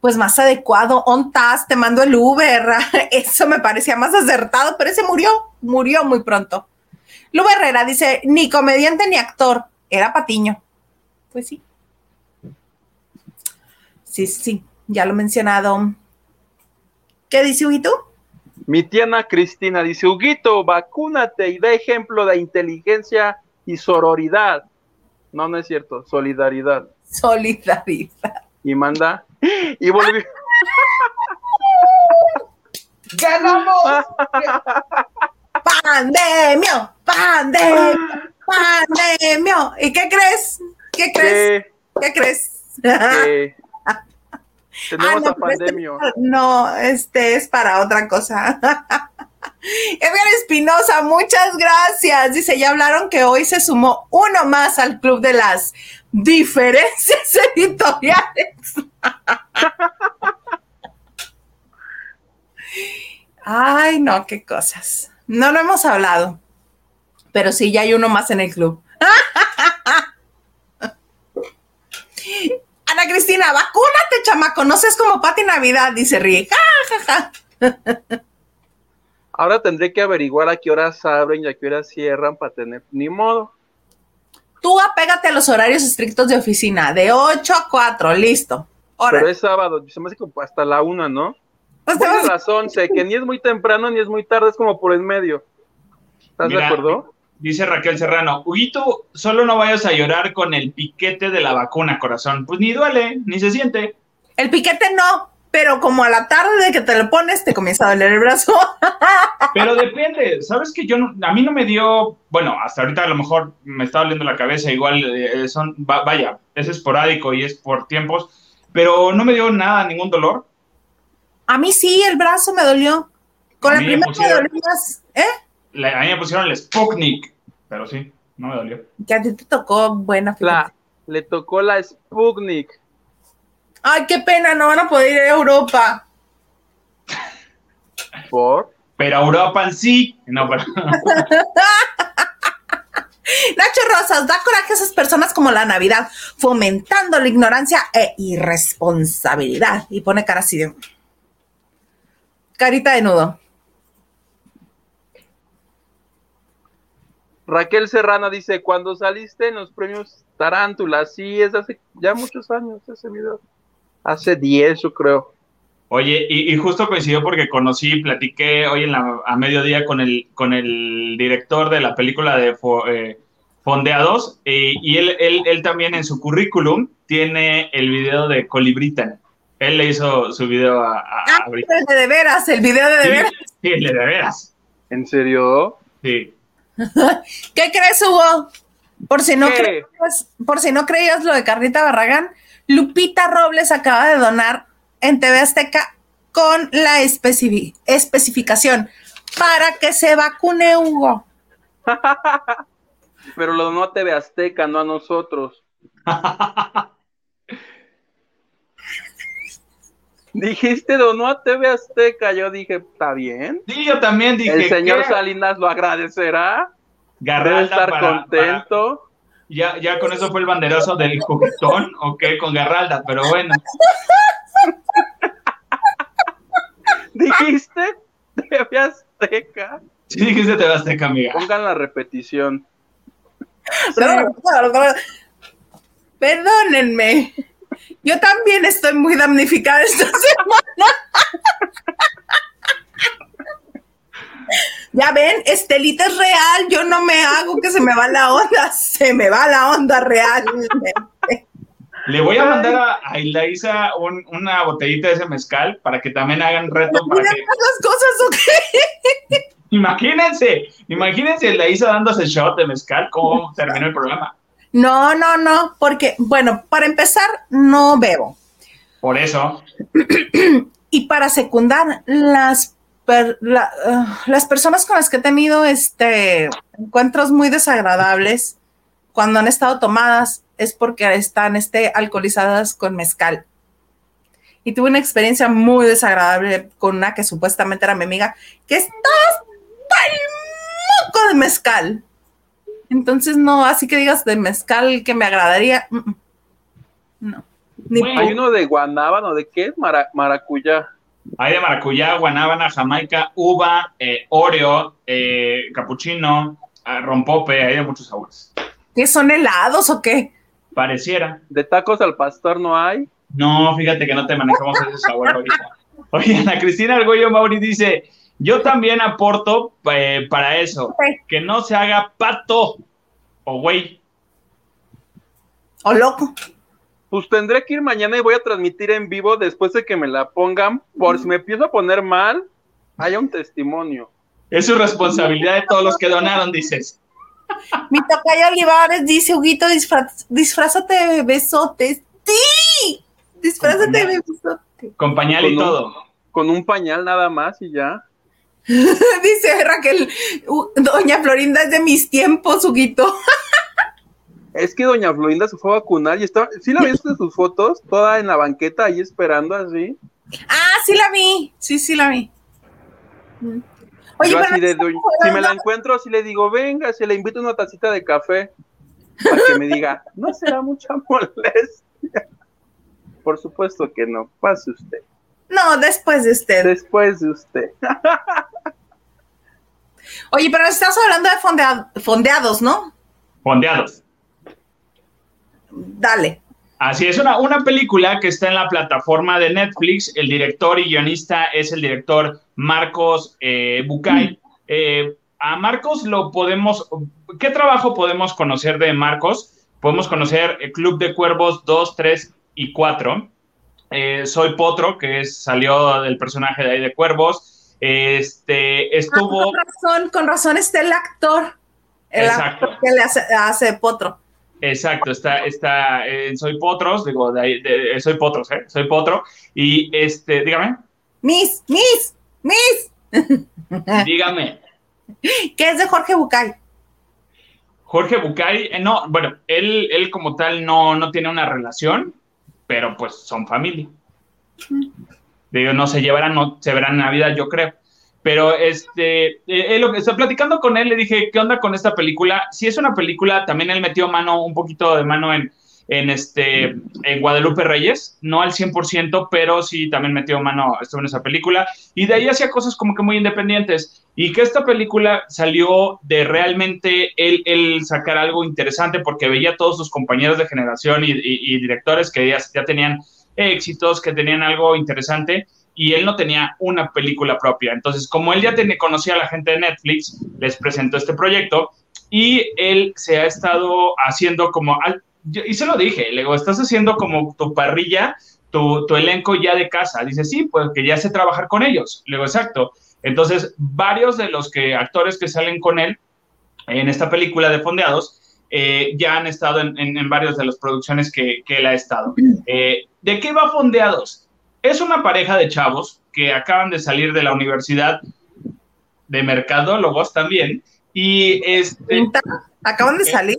pues más adecuado. On task, te mando el Uber. [LAUGHS] Eso me parecía más acertado, pero ese murió, murió muy pronto. Lu Herrera dice, ni comediante ni actor, era Patiño. Pues sí. Sí, sí, ya lo he mencionado. ¿Qué dice Huguito? Mi tiana Cristina dice, Huguito, vacúnate y da ejemplo de inteligencia y sororidad. No, no es cierto, solidaridad. Solidaridad. Y manda, y volvió. [LAUGHS] ¡Ganamos! [LAUGHS] ¡Pandemio! ¡Pandemio! ¡Pandemio! ¿Y qué crees? ¿Qué crees? ¿Qué crees? [LAUGHS] tenemos Ah, no, a este- pandemio. no, este es para otra cosa. [LAUGHS] Edgar Espinosa, muchas gracias. Dice, ya hablaron que hoy se sumó uno más al club de las diferencias [LAUGHS] editoriales. Ay, no, qué cosas. No lo hemos hablado, pero sí, ya hay uno más en el club. [LAUGHS] Ana Cristina, vacúnate, chamaco, no seas como Pati Navidad, dice ja. [LAUGHS] Ahora tendré que averiguar a qué horas abren y a qué horas cierran para tener, ni modo. Tú apégate a los horarios estrictos de oficina, de 8 a 4, listo. Ahora, Pero es sábado, se me hace como hasta la una, ¿no? Pues te Tienes razón, sé que ni es muy temprano ni es muy tarde, es como por el medio. ¿Estás de acuerdo? Dice Raquel Serrano, Huguito, solo no vayas a llorar con el piquete de la vacuna, corazón. Pues ni duele, ni se siente. el piquete no, pero como a la tarde de que te lo pones, te comienza a doler el brazo. [LAUGHS] Pero depende, ¿sabes que yo no- a mí no me dio, bueno, hasta ahorita a lo mejor me está doliendo la cabeza, igual eh, son, va- vaya, es esporádico y es por tiempos, pero no me dio nada, ningún dolor. A mí sí, el brazo me dolió. Con A la primera me dolió más, ¿eh? La- a mí me pusieron el Sputnik, pero sí, no me dolió. Que a ti te tocó buena. La, le tocó la Sputnik. Ay, qué pena, no van a poder ir a Europa. ¿Por? Pero Europa en sí, no, pero... [LAUGHS] Nacho Rosas, da coraje a esas personas como la Navidad, fomentando la ignorancia e irresponsabilidad. Y pone cara así de... Carita de nudo. Raquel Serrana dice, cuando saliste en los premios Tarántula, sí, es hace ya muchos años ese video. Hace 10, yo creo. Oye, y, y justo coincidió porque conocí, platiqué hoy en la, a mediodía con el, con el director de la película de Fo- eh, Fondeados, eh, y él, él, él también en su currículum tiene el video de Colibritan. Él le hizo su video a, a- Ah, el de, de veras, el video de de Sí, veras. sí, el de de veras. ¿En serio? Sí. [LAUGHS] ¿Qué crees, Hugo? Por si no creías, por si no creías lo de Carlita Barragán, Lupita Robles acaba de donar en TV Azteca con la especifi- especificación para que se vacune Hugo. [LAUGHS] Pero lo donó a TV Azteca, no a nosotros. [LAUGHS] Dijiste donó a TV Azteca, yo dije, está bien. Sí, yo también dije. El señor ¿qué? Salinas lo agradecerá. Debe Garralda estar para- contento. Ya, ya con eso fue el banderazo del juguetón, ok, con Garralda, pero bueno. [LAUGHS] Dijiste TV Azteca. Sí dijiste te vas a amiga. Pongan la repetición. Perdónenme. Yo también estoy muy damnificada esta [LAUGHS] semana. Ya ven, Estelita es real, yo no me hago que se me va la onda, se me va la onda realmente. Le voy a mandar a, a Ilaisa un- una botellita de ese mezcal para que también hagan reto para que. las. Imagínense, imagínense a Ilaisa dándose shot de mezcal, cómo terminó el programa. No, no, no, porque, bueno, para empezar, no bebo. Por eso, [CLEARS THROAT] Y para secundar, las, per- la- ah, las personas con las que he tenido este, encuentros muy desagradables cuando han estado tomadas es porque están este, alcoholizadas con mezcal. Y tuve una experiencia muy desagradable con una que supuestamente era mi amiga, que está hasta el moco de mezcal. Entonces, no, así que digas de mezcal que me agradaría. mm, mm. No. Ni Bueno. Hay uno de guanábano, ¿de qué? Mara- maracuyá. hay de maracuyá, guanábana, jamaica, uva, eh, oreo, eh, capuchino, ah, rompope, hay de muchos sabores. ¿Qué son helados o qué? Pareciera. De tacos al pastor no hay. No, fíjate que no te manejamos ese sabor ahorita. Oye, Ana Cristina Argollo Mauri dice, yo también aporto eh, para eso, que no se haga pato o güey. O loco. Pues tendré que ir mañana y voy a transmitir en vivo después de que me la pongan. Por si me empiezo a poner mal, haya un testimonio. Es su responsabilidad de todos los que donaron, dices. Mi tocaya Olivares dice, Huguito, disfraz- disfrázate de besotes. ¡Sí! Disfrázate de besotes. Con pañal y Con un- todo. Con un pañal nada más y ya. [LAUGHS] dice Raquel, "U- Doña Florinda es de mis tiempos, Huguito. Es que doña Florinda se fue a vacunar y estaba, ¿sí la viste en sus fotos? Toda en la banqueta ahí esperando así. Ah, sí la vi. Sí, sí la vi. Oye, Yo pero así de, estamos doña- si me la encuentro así le digo, venga, se le invito una tacita de café para que me diga, [LAUGHS] no será mucha molestia. Por supuesto que no, pase usted. No, después de usted. Después de usted. [LAUGHS] Oye, pero estás hablando de fondea- fondeados, ¿no? Fondeados. Dale. Así es, una, una película que está en la plataforma de Netflix. El director y guionista es el director Marcos eh, Bucay. Eh, a Marcos lo podemos. ¿Qué trabajo podemos conocer de Marcos? Podemos conocer el Club de Cuervos 2, 3 y 4. Eh, Soy Potro, que es- salió del personaje de ahí de Cuervos. Este Ah, estuvo. con razón, con razón está el actor. El Exacto. actor que le hace, hace potro. Exacto, está, está en Soy Potros, digo, de ahí, de- Soy Potros, ¿eh? Soy Potro. Y este, dígame, Miss, Miss, Miss. [LAUGHS] dígame, que es de Jorge Bucay. Jorge Bucay, eh, no, bueno, él, él como tal no, no tiene una relación, pero pues son familia. Digo, no se llevarán, no se verán en Navidad, yo creo. Pero este, eh, él está platicando con él, le dije, ¿qué onda con esta película? Si es una película, también él metió mano, un poquito de mano en, en este, en Guadalupe Reyes, no al 100%, pero sí también metió mano, estuvo en esa película, y de ahí hacía cosas como que muy independientes, y que esta película salió de realmente él, él sacar algo interesante, porque veía a todos sus compañeros de generación y, y- y directores que ya, ya tenían éxitos, que tenían algo interesante, y él no tenía una película propia. Entonces, como él ya tenía, conocía a la gente de Netflix, les presentó este proyecto y él se ha estado haciendo como, y se lo dije, le digo, estás haciendo como tu parrilla, tu, tu elenco ya de casa. Dice, sí, pues que ya sé trabajar con ellos. Le digo, exacto. Entonces, varios de los que, actores que salen con él en esta película de Fondeados, eh, ya han estado en, en, en varias de las producciones que, que él ha estado. Eh, ¿De qué va Fondeados? Es una pareja de chavos que acaban de salir de la universidad de mercadólogos también. Y este, Acaban de salir.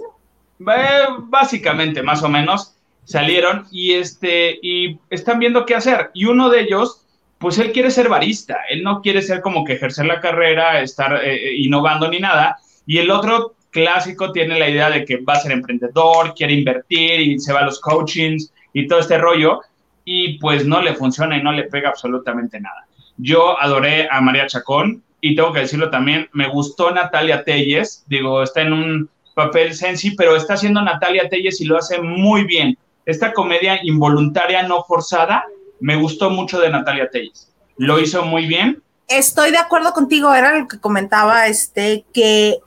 eh, básicamente, más o menos. salieron y, este, y están viendo qué hacer. Y uno de ellos, pues él quiere ser barista, él no quiere ser como que ejercer la carrera, estar eh, innovando ni nada. Y el otro clásico tiene la idea de que va a ser emprendedor, quiere invertir y se va a los coachings y todo este rollo. Y pues no le funciona y no le pega absolutamente nada. Yo adoré a María Chacón y tengo que decirlo también, me gustó Natalia Telles, digo, está en un papel sensi, pero está haciendo Natalia Telles y lo hace muy bien. Esta comedia involuntaria, no forzada, me gustó mucho de Natalia Telles. Lo hizo muy bien. Estoy de acuerdo contigo, era lo que comentaba, este, que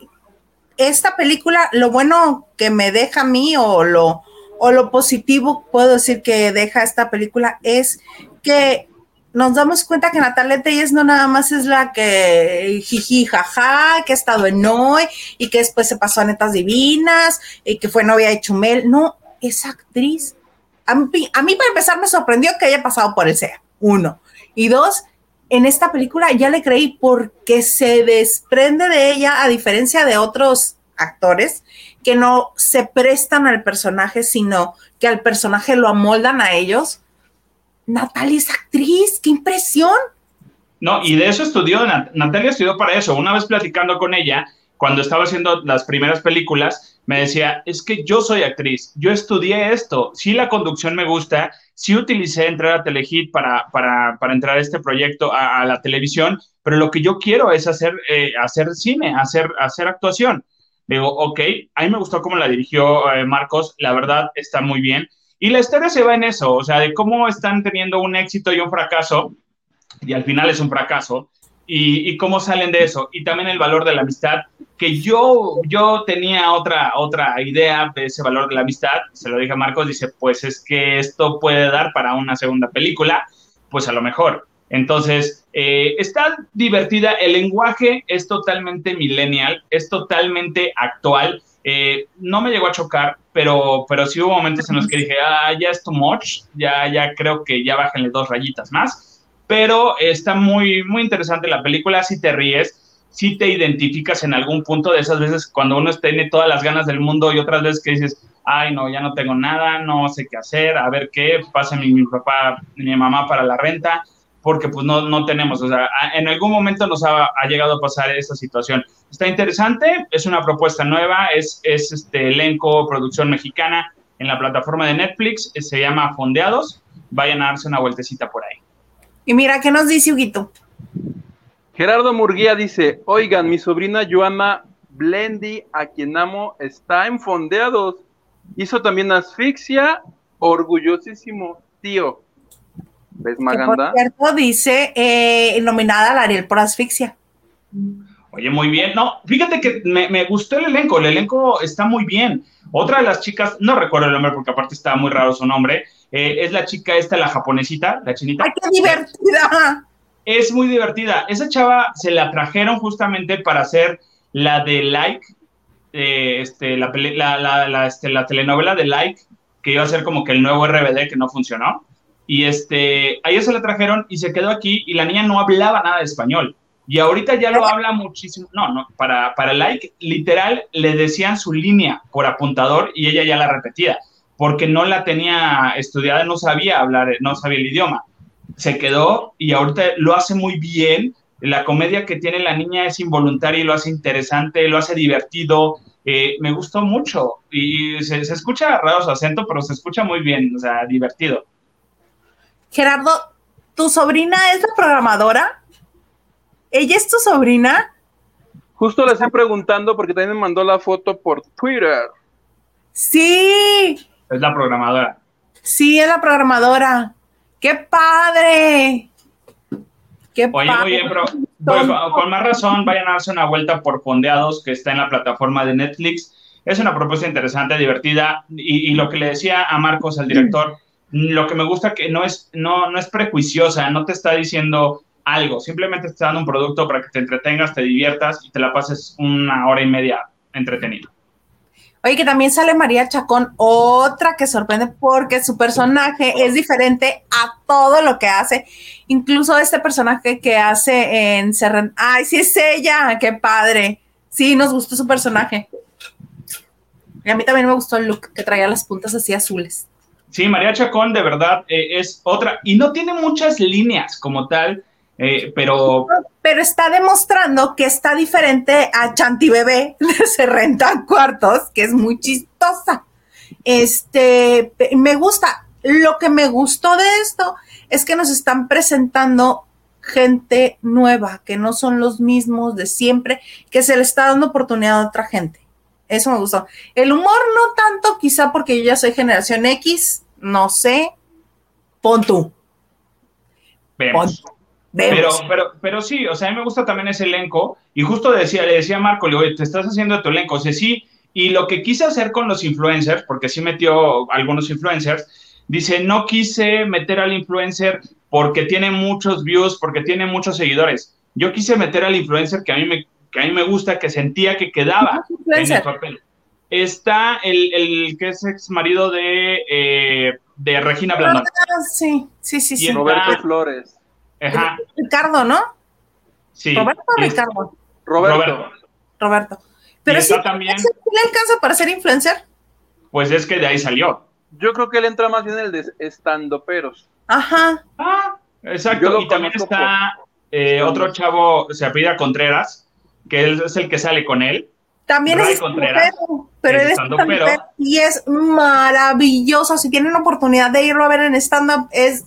esta película, lo bueno que me deja a mí o lo, o lo positivo, puedo decir que deja esta película, es que nos damos cuenta que Natalia Telles no nada más es la que jiji, jaja, que ha estado en hoy y que después se pasó a Netas Divinas y que fue novia de Chumel. No, es actriz. A mí, a mí para empezar me sorprendió que haya pasado por el SEA, uno. Y dos, en esta película ya le creí porque se desprende de ella, a diferencia de otros actores que no se prestan al personaje, sino que al personaje lo amoldan a ellos Natalia es actriz, qué impresión. No, y de eso estudió, Natalia estudió para eso. Una vez platicando con ella, cuando estaba haciendo las primeras películas, me decía, es que yo soy actriz, yo estudié esto, sí la conducción me gusta, sí utilicé entrar a Telehit para, para, para entrar a este proyecto, a, la televisión, pero lo que yo quiero es hacer, eh, hacer cine, hacer, hacer actuación. Digo, ok, a mí me gustó cómo la dirigió eh, Marcos, la verdad está muy bien. Y la historia se va en eso, o sea, de cómo están teniendo un éxito y un fracaso, y al final es un fracaso, y, cómo salen de eso, y también el valor de la amistad, que yo, yo tenía otra, otra idea de ese valor de la amistad, se lo dije a Marcos, dice, pues es que esto puede dar para una segunda película, pues a lo mejor. Entonces, eh, está divertida, el lenguaje es totalmente millennial, es totalmente actual, eh, no me llegó a chocar, pero, pero sí hubo momentos en los que dije, ah, ya es too much, ya, ya creo que ya bájenle dos rayitas más. Pero está muy, muy interesante la película, si te ríes, si te identificas en algún punto de esas veces cuando uno tiene todas las ganas del mundo y otras veces que dices, ay, no, ya no tengo nada, no sé qué hacer, a ver qué, pasa mi, mi papá, mi mamá para la renta porque pues no, no tenemos, o sea, en algún momento nos ha, llegado a pasar esa situación. Está interesante, es una propuesta nueva, es, es este elenco, producción mexicana en la plataforma de Netflix, se llama Fondeados, vayan a darse una vueltecita por ahí. Y mira, ¿qué nos dice Huguito? Gerardo Murguía dice, oigan, mi sobrina Joana Blendy, a quien amo, está en Fondeados. Hizo también asfixia, orgullosísimo tío. ¿Ves, Maganda? por cierto, dice eh, nominada a Ariel por asfixia. Oye, muy bien. No, fíjate que me, gustó el elenco. El elenco está muy bien. Otra de las chicas, no recuerdo el nombre porque aparte estaba muy raro su nombre, eh, es la chica esta, la japonesita, la chinita. ¡Ay, qué divertida! Es muy divertida. Esa chava se la trajeron justamente para hacer la de Like, eh, este, la, la, este, la telenovela de Like, que iba a ser como que el nuevo RBD que no funcionó. Y este, a ella se la trajeron y se quedó aquí y la niña no hablaba nada de español. Y ahorita ya lo habla muchísimo. No, no, para, para like, literal, le decían su línea por apuntador y ella ya la repetía, porque no la tenía estudiada, no sabía hablar, no sabía el idioma. Se quedó y ahorita lo hace muy bien. La comedia que tiene la niña es involuntaria y lo hace interesante, lo hace divertido. Eh, me gustó mucho y se, se escucha raro su acento, pero se escucha muy bien, o sea, divertido. Gerardo, ¿tu sobrina es la programadora? ¿Ella es tu sobrina? Justo le estoy preguntando porque también me mandó la foto por Twitter. Sí. Es la programadora. Sí, es la programadora. ¡Qué padre! ¡Qué oye, Oye, pero pues, con más razón, vayan a darse una vuelta por Fondeados, que está en la plataforma de Netflix. Es una propuesta interesante, divertida. Y, y lo que le decía a Marcos, al director, lo que me gusta que no es, no, no es prejuiciosa, no te está diciendo algo, simplemente te está dando un producto para que te entretengas, te diviertas y te la pases una hora y media entretenido. Oye, que también sale María Chacón, otra que sorprende porque su personaje es diferente a todo lo que hace. Incluso este personaje que hace en Serren. ¡Ay, sí es ella! ¡Qué padre! Sí, nos gustó su personaje. Y a mí también me gustó el look que traía las puntas así azules. Sí, María Chacón de verdad eh, es otra, y no tiene muchas líneas como tal, eh, pero Pero está demostrando que está diferente a Chanti Bebé [LAUGHS] Se Rentan Cuartos, que es muy chistosa. Este, me gusta. Lo que me gustó de esto es que nos están presentando gente nueva, que no son los mismos de siempre, que se le está dando oportunidad a otra gente. Eso me gustó. El humor no tanto, quizá porque yo ya soy generación X, no sé. Pon tú. vemos. Pon- Pero, vemos. pero, pero sí, o sea, a mí me gusta también ese elenco. Y justo decía, le decía a Marco, le digo, "Oye, te estás haciendo tu elenco. O sea, sí. Y lo que quise hacer con los influencers, porque sí metió algunos influencers, dice, no quise meter al influencer porque tiene muchos views, porque tiene muchos seguidores. Yo quise meter al influencer que a mí me, que a mí me gusta, que sentía que quedaba en el papel. Está el, el que es ex marido de, eh, de Regina Blandón. Ah, sí, sí, sí, Y sí. en- Roberto. Flores. Ajá, Ricardo, ¿no? sí. Roberto o Ricardo. Roberto. Roberto. Roberto. Pero sí, también- ¿sí le alcanza para ser influencer? Pues es que de ahí salió. Yo creo que él entra más bien en el de estandoperos. Ajá. Ah, exacto. Y también está eh, otro chavo, se apellida Contreras, que él es el que sale con él. También Ray es Contreras. pero Es él es estandopero y es maravilloso. Si tienen oportunidad de irlo a ver en stand-up, es,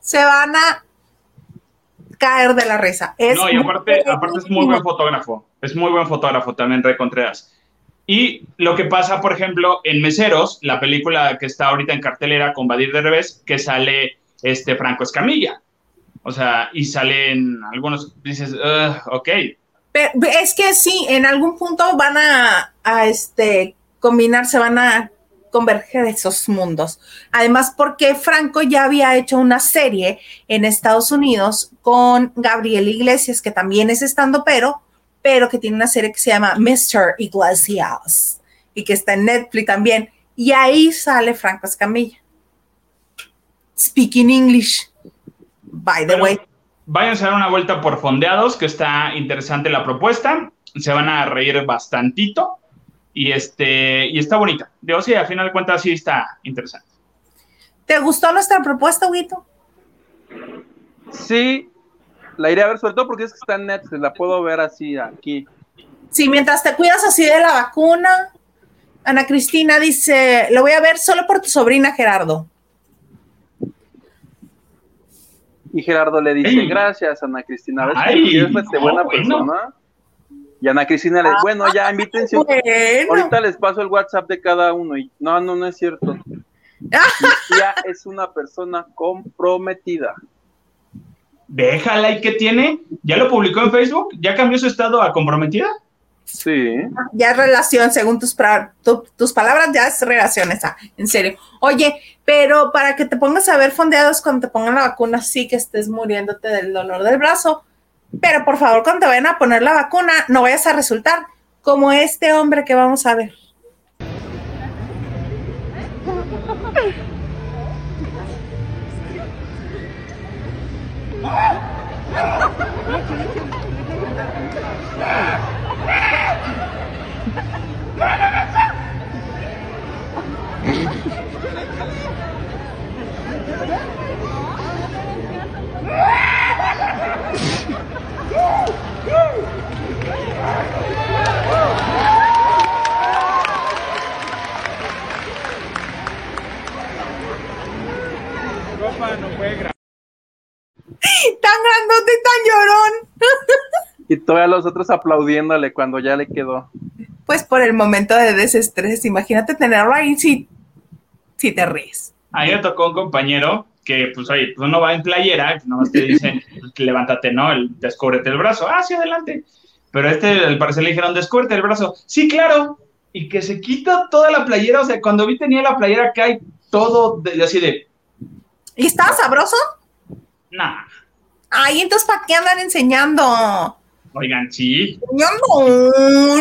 se van a caer de la risa. Es no, y aparte, aparte es muy buen fotógrafo. Es muy buen fotógrafo también, Ray Contreras. Y lo que pasa, por ejemplo, en Meseros, la película que está ahorita en cartelera con Badir de Revés, que sale este Franco Escamilla. O sea, y salen algunos, dices, "Ugh, ok, Pero es que sí, en algún punto van a, a, este, combinarse, van a converger esos mundos. Además, porque Franco ya había hecho una serie en Estados Unidos con Gabriel Iglesias, que también es estando pero, pero que tiene una serie que se llama Mr. Iglesias y que está en Netflix también. Y ahí sale Franco Escamilla. Speaking English. By the Pero way. Váyanse a dar una vuelta por Fondeados, que está interesante la propuesta. Se van a reír bastantito. Y, este, y está bonita. Digo, sí, al final de cuentas sí está interesante. ¿Te gustó nuestra propuesta, Huito? Sí, la iré a ver, sobre todo porque es que está en Netflix, la puedo ver así aquí. Sí, mientras te cuidas así de la vacuna, Ana Cristina dice, lo voy a ver solo por tu sobrina Gerardo. Y Gerardo le dice, gracias, Ana Cristina. ¿Ves Ay, que eres no, buena bueno. persona? Y Ana Cristina le dice, bueno, ya invítense. Bueno, Ahorita les paso el WhatsApp de cada uno. Y no, no, no es cierto. Mi tía es una persona comprometida. Déjala, ¿y qué tiene? ¿Ya lo publicó en Facebook? ¿Ya cambió su estado a comprometida? Sí. ya es relación, según tus, pra- tu- tus palabras, ya es relación esa, en serio. Oye, pero para que te pongas a ver fondeados cuando te pongan la vacuna, sí que estés muriéndote del dolor del brazo. Pero por favor, cuando vayan a poner la vacuna, no vayas a resultar como este hombre que vamos a ver. [LAUGHS] [LAUGHS] Tan grandote y tan llorón. Y todavía los otros aplaudiéndole cuando ya le quedó. Pues por el momento de desestrés, imagínate tenerlo ahí si, si te ríes. A mí me tocó un compañero que, pues, oye, pues uno va en playera, nomás te dicen, pues, [LAUGHS] levántate, ¿no? El, descúbrete el brazo. Ah, sí, adelante. Pero este, al parecer, le dijeron, descúbrete el brazo. Sí, claro. Y que se quita toda la playera. O sea, cuando vi tenía la playera acá y todo de- así de, ¿Y estaba sabroso? Nah. Ay, entonces ¿para qué andan enseñando? Oigan, sí. Enseñando,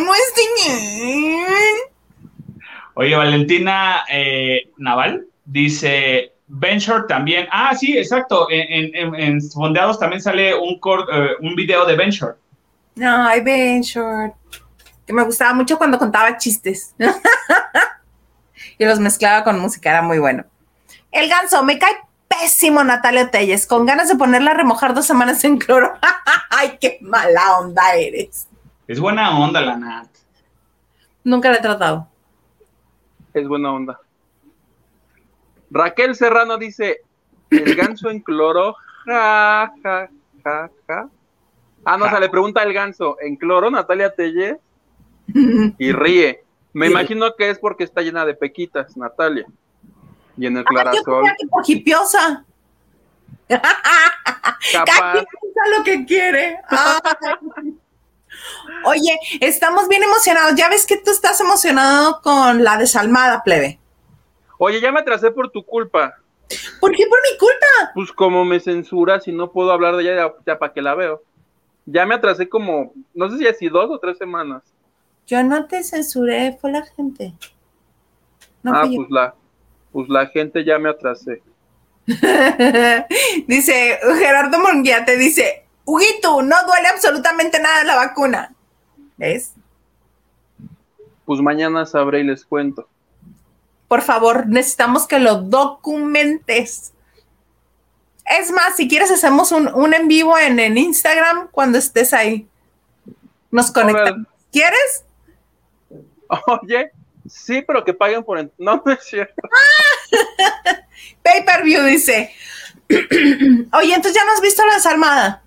no enseñen. Oye, Valentina eh, Naval dice, Venture también. Ah, sí, exacto. En, en, Fondeados también sale un, cor- eh, un video de Venture. Ay, Short. Que me gustaba mucho cuando contaba chistes. [LAUGHS] y los mezclaba con música, era muy bueno. El ganso, me cae pésimo Natalia Telles, con ganas de ponerla a remojar dos semanas en cloro. [LAUGHS] Ay, qué mala onda eres. Es buena onda la Nat. Nunca la he tratado. Es buena onda. Raquel Serrano dice, el ganso en cloro, ja, ja, ja, ja. Ah, no, o sea, le pregunta el ganso, ¿en cloro, Natalia Telle? [LAUGHS] Y ríe. Me imagino que es porque está llena de pequitas, Natalia. Y en el yo clarasol, que hipiosa. [LAUGHS] Capaz. quien piensa lo que quiere. Oye, estamos bien emocionados. Ya ves que tú estás emocionado con la desalmada, plebe. Oye, ya me atrasé por tu culpa. ¿Por qué por mi culpa? Pues como me censuras y no puedo hablar de ella, ya, para que la veo. Ya me atrasé como, no sé si así dos o tres semanas. Yo no te censuré, fue la gente. No ah, yo. pues la, pues la gente ya me atrasé. [LAUGHS] dice Gerardo Monguía, te dice, Huguito, no duele absolutamente nada la vacuna. ¿Ves? Pues mañana sabré y les cuento. Por favor, necesitamos que lo documentes. Es más, si quieres, hacemos un, un en vivo en, en Instagram cuando estés ahí. Nos conectamos. ¿Quieres? [LAUGHS] Oye, sí, pero que paguen por... No, [LAUGHS] no es cierto. [LAUGHS] Pay per view, dice. [CLEARS THROAT] Oye, entonces ya no has visto la desalmada.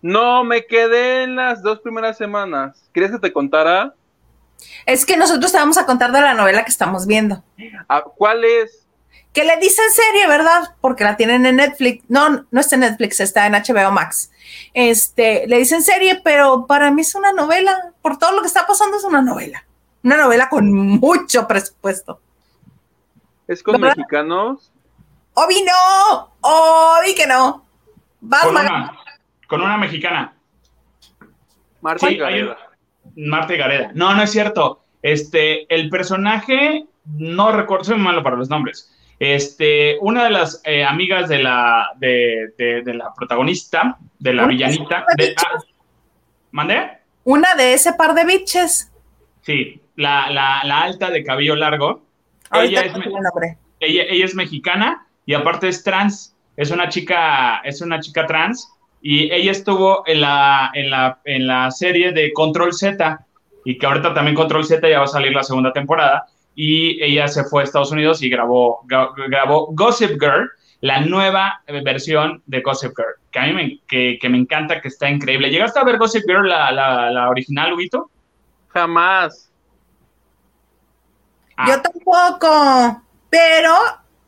No, me quedé en las dos primeras semanas. ¿Quieres que te contara? Es que nosotros te vamos a contar de la novela que estamos viendo. Ah, ¿Cuál es? Que le dicen serie, ¿verdad? Porque la tienen en Netflix. No, no está en Netflix, está en HBO Max. Este, le dicen serie, pero para mí es una novela. Por todo lo que está pasando es una novela. Una novela con mucho presupuesto. ¿Es con ¿Verdad? mexicanos? Obi no, Obi que no. Vas, Con una, con una mexicana. Marta Sí, Gareda. Marta y Gareda. No, no es cierto. Este, el personaje, no recuerdo, soy muy malo para los nombres. Este, una de las eh, amigas de la, de, de- de la protagonista, de la ¿Una villanita. de ah, ¿Mandé? Una de ese par de bitches. Sí, la, la, la alta de cabello largo. Ella es, ella, ella es mexicana y aparte es trans. Es una chica, es una chica trans y ella estuvo en la, en la, en la serie de Control Z y que ahorita también Control Z ya va a salir la segunda temporada y ella se fue a Estados Unidos y grabó, gra- grabó Gossip Girl, la nueva versión de Gossip Girl, que a mí me, que, que me encanta, que está increíble. ¿Llegaste a ver Gossip Girl, la, la, la original, Huguito? Jamás. Ah. Yo tampoco, pero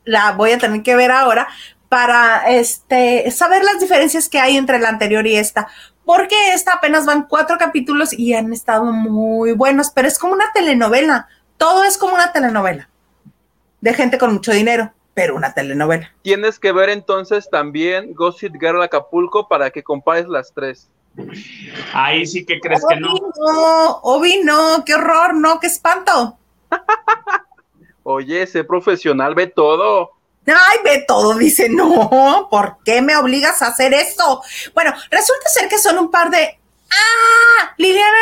la voy a tener que ver ahora para este saber las diferencias que hay entre la anterior y esta. Porque esta apenas van cuatro capítulos y han estado muy buenos, pero es como una telenovela. Todo es como una telenovela. De gente con mucho dinero, pero una telenovela. Tienes que ver entonces también Gossip Girl Acapulco para que compares las tres. Ahí sí que crees que no. No, Obi, no, qué horror, no, qué espanto. Oye, sé profesional, ve todo. Ay, ve todo, dice, no, ¿por qué me obligas a hacer eso? Bueno, resulta ser que son un par de... ¡Ah! Liliana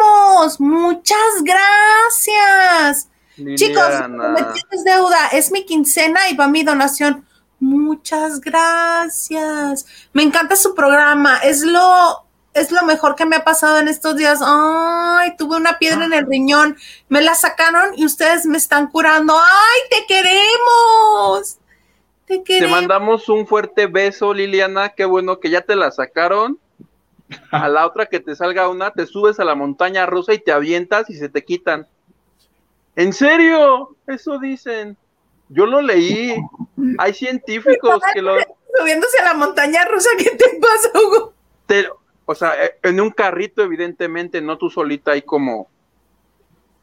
Ramos, muchas gracias. Chicos, me tienes deuda, es mi quincena y va mi donación. Muchas gracias. Me encanta su programa, es lo es lo mejor que me ha pasado en estos días. Ay, tuve una piedra en el riñón, me la sacaron y ustedes me están curando. Ay, te queremos. Te Te queremos. mandamos un fuerte beso, Liliana. Qué bueno que ya te la sacaron. A la otra que te salga una, te subes a la montaña rusa y te avientas y se te quitan. ¿En serio? Eso dicen. Yo lo leí. Hay científicos que lo... Subiéndose a la montaña rusa, ¿qué te pasa, Hugo? te- o sea, eh, en un carrito, evidentemente, no tú solita ahí como...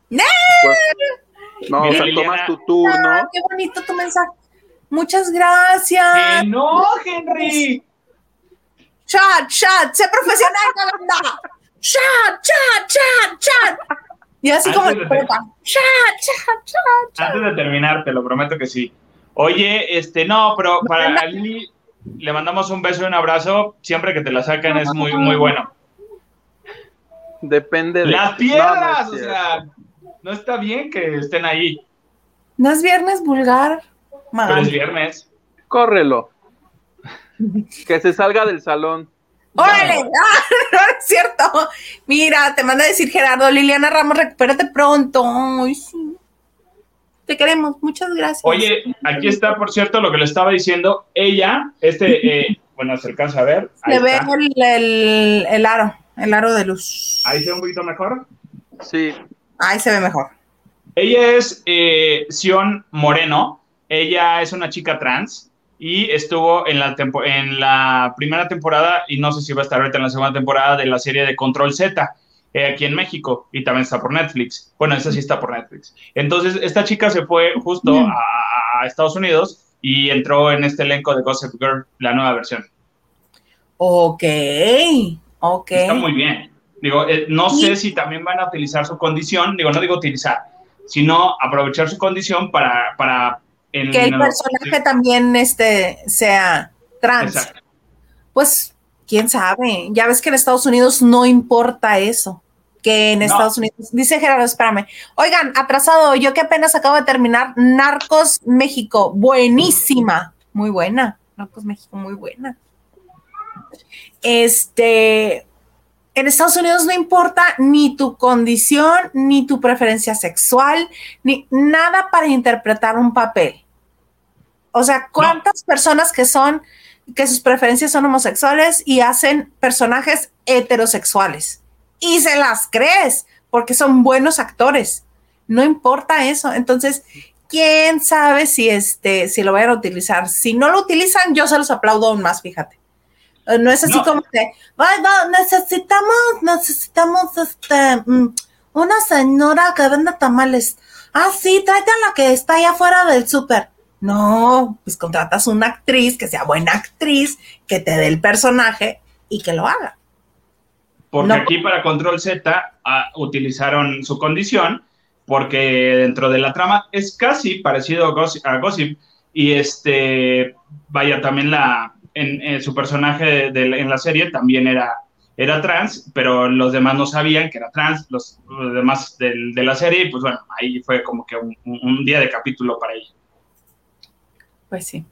¡No! Pues, no, o Mira, sea, Liliana. tomas tu turno. Ah, qué bonito tu mensaje. Muchas gracias. ¡Que no, Henry! Chat, chat, sé profesional, Yolanda. Chat, chat, chat, chat. Y así como Antes en de- prepa. Chat, chat, chat, chat. Antes de terminar, te lo prometo que sí. Oye, este, no, pero para Lili le mandamos un beso y un abrazo. Siempre que te la sacan es muy, muy bueno. Depende de... Las piedras, no o sea, no está bien que estén ahí. ¿No es viernes vulgar? Pero Magali. es viernes. Córrelo. Que se salga del salón. ¡Órale! ¡Ah, [LAUGHS] no es cierto! Mira, te manda a decir Gerardo, Liliana Ramos, recupérate pronto. Ay, sí. Te queremos, muchas gracias. Oye, aquí está, por cierto, lo que le estaba diciendo. Ella, este, eh, bueno, se alcanza a ver. Ahí Se ve el- el aro, el aro de luz. Ahí se ve un poquito mejor. Sí. Ahí se ve mejor. Ella es eh, Sion Moreno. Ella es una chica trans y estuvo en la, tempo- en la primera temporada y no sé si va a estar ahorita en la segunda temporada de la serie de Control Z eh, aquí en México y también está por Netflix. Bueno, esa sí está por Netflix. Entonces, esta chica se fue justo Mm. a, a Estados Unidos y entró en este elenco de Gossip Girl, la nueva versión. Ok, ok. Está muy bien. Digo, eh, no Y- sé si también van a utilizar su condición, digo, no digo utilizar, sino aprovechar su condición para... para en- que el en- personaje también este, sea trans. Exacto. Pues, quién sabe. Ya ves que en Estados Unidos no importa eso. Que en No. Estados Unidos. Dice Gerardo, espérame. Oigan, atrasado, yo que apenas acabo de terminar Narcos México. Buenísima. Muy buena. Narcos México, muy buena. Este. En Estados Unidos no importa ni tu condición, ni tu preferencia sexual, ni nada para interpretar un papel. O sea, ¿cuántas personas que son, que sus preferencias son homosexuales y hacen personajes heterosexuales? Y se las crees, porque son buenos actores. No importa eso. Entonces, quién sabe si este, si lo vayan a utilizar. Si no lo utilizan, yo se los aplaudo aún más, fíjate. Eh, No es así No. como que, "Ay, no, necesitamos, necesitamos este, mm, una señora que venda tamales. Ah, sí, tráete a la que está allá afuera del súper. No, pues contratas una actriz que sea buena actriz, que te dé el personaje y que lo haga. Porque No. aquí para Control Z ah, utilizaron su condición, porque dentro de la trama es casi parecido a Gossip, a Gossip, y este, vaya, también la, en, en su personaje de- de- en la serie también era, era trans, pero los demás no sabían que era trans, los, los demás del- de la serie, y pues bueno, ahí fue como que un- un día de capítulo para ella. Pues sí.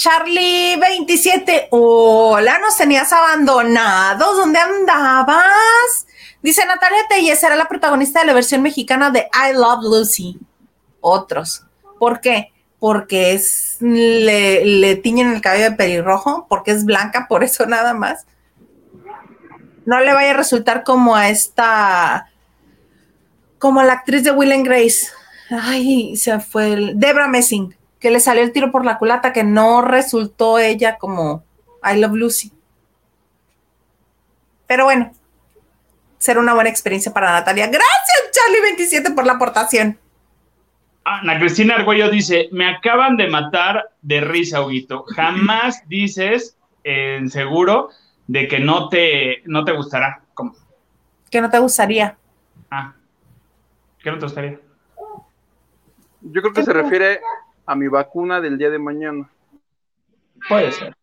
Charlie 27, hola, nos tenías abandonados, ¿dónde andabas? Dice Natalia Telles, era la protagonista de la versión mexicana de I Love Lucy. Otros. ¿Por qué? Porque le, le tiñen el cabello de pelirrojo, porque es blanca, por eso nada más. No le vaya a resultar como a esta, como a la actriz de Will and Grace. Ay, se fue el, Debra Messing que le salió el tiro por la culata, que no resultó ella como I Love Lucy. Pero bueno, será una buena experiencia para Natalia. Gracias, Charlie27, por la aportación. Ana Cristina Argüello dice, me acaban de matar de risa, Huguito. Jamás [LAUGHS] dices en seguro de que no te, no te gustará. ¿Cómo? Que no te gustaría. Ah, ¿qué no te gustaría? Yo creo que se refiere a mi vacuna del día de mañana. Puede ser. [LAUGHS]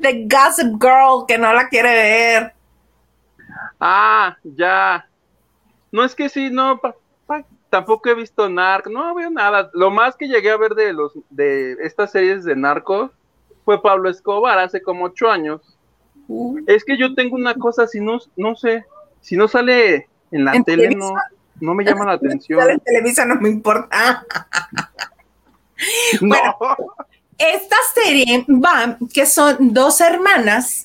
The Gossip Girl, que no la quiere ver. Ah, ya. No es que sí, no, pa- pa- tampoco he visto Narc, no veo nada. Lo más que llegué a ver de los de estas series de narcos fue Pablo Escobar hace como ocho años. Es que yo tengo una cosa, si no, no sé, si no sale en la ¿En tele, no, no me llama la [LAUGHS] atención. En Televisa no me importa. [LAUGHS] No. Esta serie va, que son dos hermanas,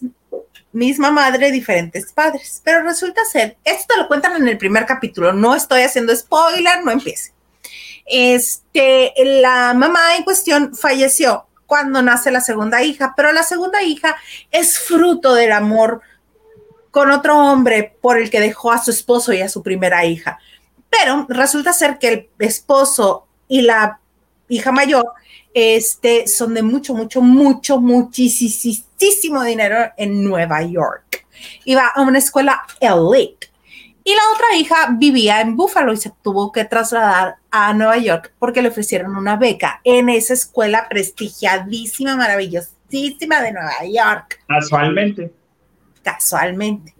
misma madre, diferentes padres. Pero resulta ser, esto te lo cuentan en el primer capítulo, no estoy haciendo spoiler, no empiece. Este, la mamá en cuestión falleció cuando nace la segunda hija, pero la segunda hija es fruto del amor con otro hombre por el que dejó a su esposo y a su primera hija. Pero resulta ser que el esposo y la hija mayor este, son de mucho, mucho, mucho, muchísimo dinero en Nueva York. Iba a una escuela elite. Y la otra hija vivía en Buffalo y se tuvo que trasladar a Nueva York porque le ofrecieron una beca en esa escuela prestigiadísima, maravillosísima de Nueva York Casualmente. casualmente.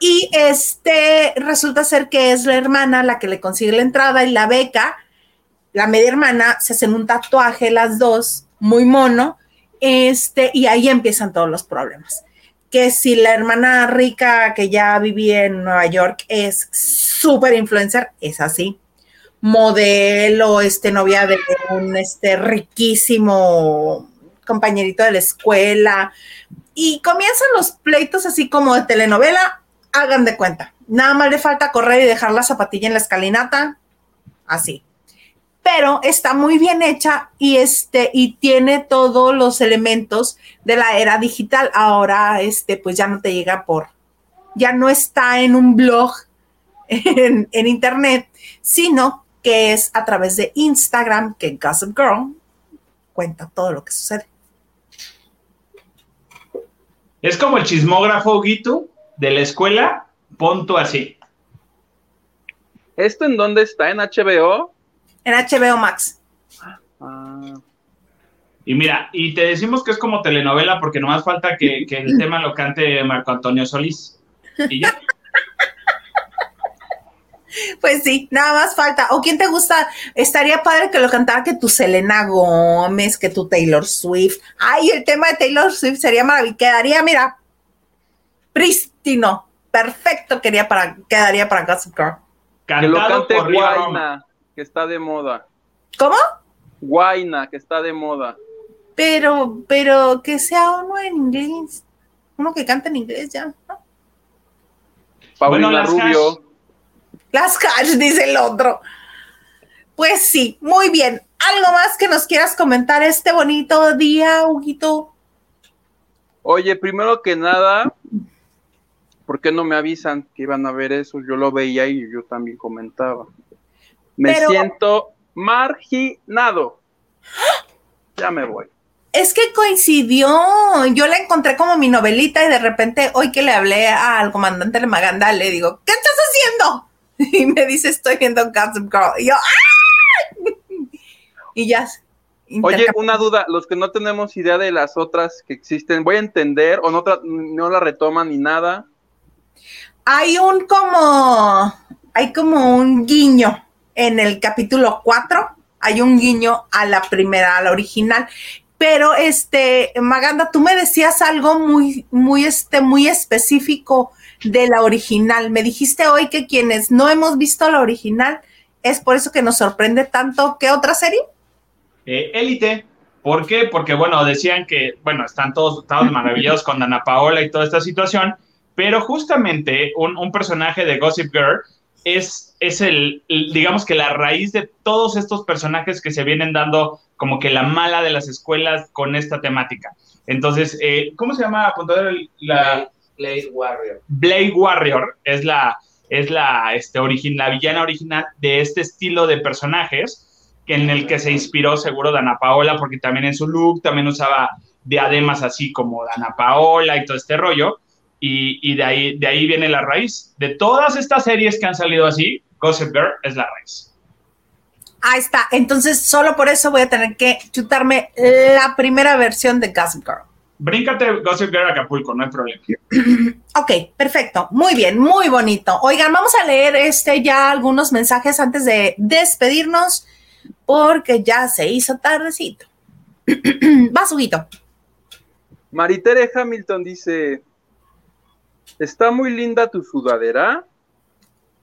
Y este resulta ser que es la hermana la que le consigue la entrada y la beca. La media hermana se hacen un tatuaje las dos, muy mono, este, y ahí empiezan todos los problemas. Que si la hermana rica que ya vivía en Nueva York es súper influencer, es así. Modelo, este, novia de un este, riquísimo compañerito de la escuela. Y comienzan los pleitos así como de telenovela, hagan de cuenta. Nada más le falta correr y dejar la zapatilla en la escalinata, así. Pero está muy bien hecha y este y tiene todos los elementos de la era digital. Ahora este pues ya no te llega por ya no está en un blog [LAUGHS] en, en internet, sino que es a través de Instagram que Gossip Girl cuenta todo lo que sucede. Es como el chismógrafo Guito de la escuela, punto así. ¿Esto en dónde está? ¿En HBO? En HBO Max. Ah, Y mira, y te decimos que es como telenovela porque nomás falta que, que el tema lo cante Marco Antonio Solís. Y ya. [LAUGHS] Pues sí, nada más falta. ¿O quién te gusta? Estaría padre que lo cantara que tu Selena Gómez, que tu Taylor Swift. Ay, el tema de Taylor Swift sería maravilloso. Quedaría, mira, prístino. Perfecto quería para, quedaría para Gossip Girl. que lo cante por. Guaina, que está de moda. ¿Cómo? Guaina, que está de moda. Pero, pero que sea uno en inglés. Uno que cante en inglés ya. ¿no? Paulina Bueno, las Rubio. Las hash, [LAUGHS] dice el otro. Pues sí, muy bien. ¿Algo más que nos quieras comentar este bonito día, Huguito? Oye, primero que nada, ¿por qué no me avisan que iban a ver eso? Yo lo veía y yo también comentaba. Me Pero- siento marginado. Ya me voy. Es que coincidió. Yo la encontré como mi novelita y de repente hoy que le hablé al comandante de Maganda le digo, ¿qué estás haciendo? [LAUGHS] Y me dice, estoy viendo Gossip Girl. Y yo, ¡ah! Y ya. Oye, una duda, los que no tenemos idea de las otras que existen, ¿voy a entender o no, no la retoman ni nada? Hay un como, hay como un guiño en el capítulo 4, hay un guiño a la primera, a la original. Pero este, Maganda, tú me decías algo muy, muy, este, muy específico de la original. Me dijiste hoy que quienes no hemos visto la original es por eso que nos sorprende tanto. ¿Qué otra serie? Eh, Élite. ¿Por qué? Porque, bueno, decían que, bueno, están todos, todos maravillados con Ana Paola y toda esta situación, pero justamente un, un personaje de Gossip Girl es, es el, el- digamos que la raíz de todos estos personajes que se vienen dando como que la mala de las escuelas con esta temática. Entonces, eh, ¿cómo se llama? Apuntador, la Blade Warrior. Blade Warrior es la, es la, este, origin, la villana original de este estilo de personajes en el que se inspiró seguro Dana Paola, porque también en su look también usaba diademas así como Dana Paola y todo este rollo. Y, y de, ahí, de ahí viene la raíz. De todas estas series que han salido así, Gossip Girl es la raíz. Ahí está. Entonces, solo por eso voy a tener que chutarme la primera versión de Gossip Girl. Bríncate Gossip Girl Acapulco, no hay problema. [CLEARS THROAT] Ok, perfecto. Muy bien, muy bonito. Oigan, vamos a leer este ya algunos mensajes antes de despedirnos, porque ya se hizo tardecito. [CLEARS THROAT] Vas, Huguito. Maritere Hamilton dice, está muy linda tu sudadera.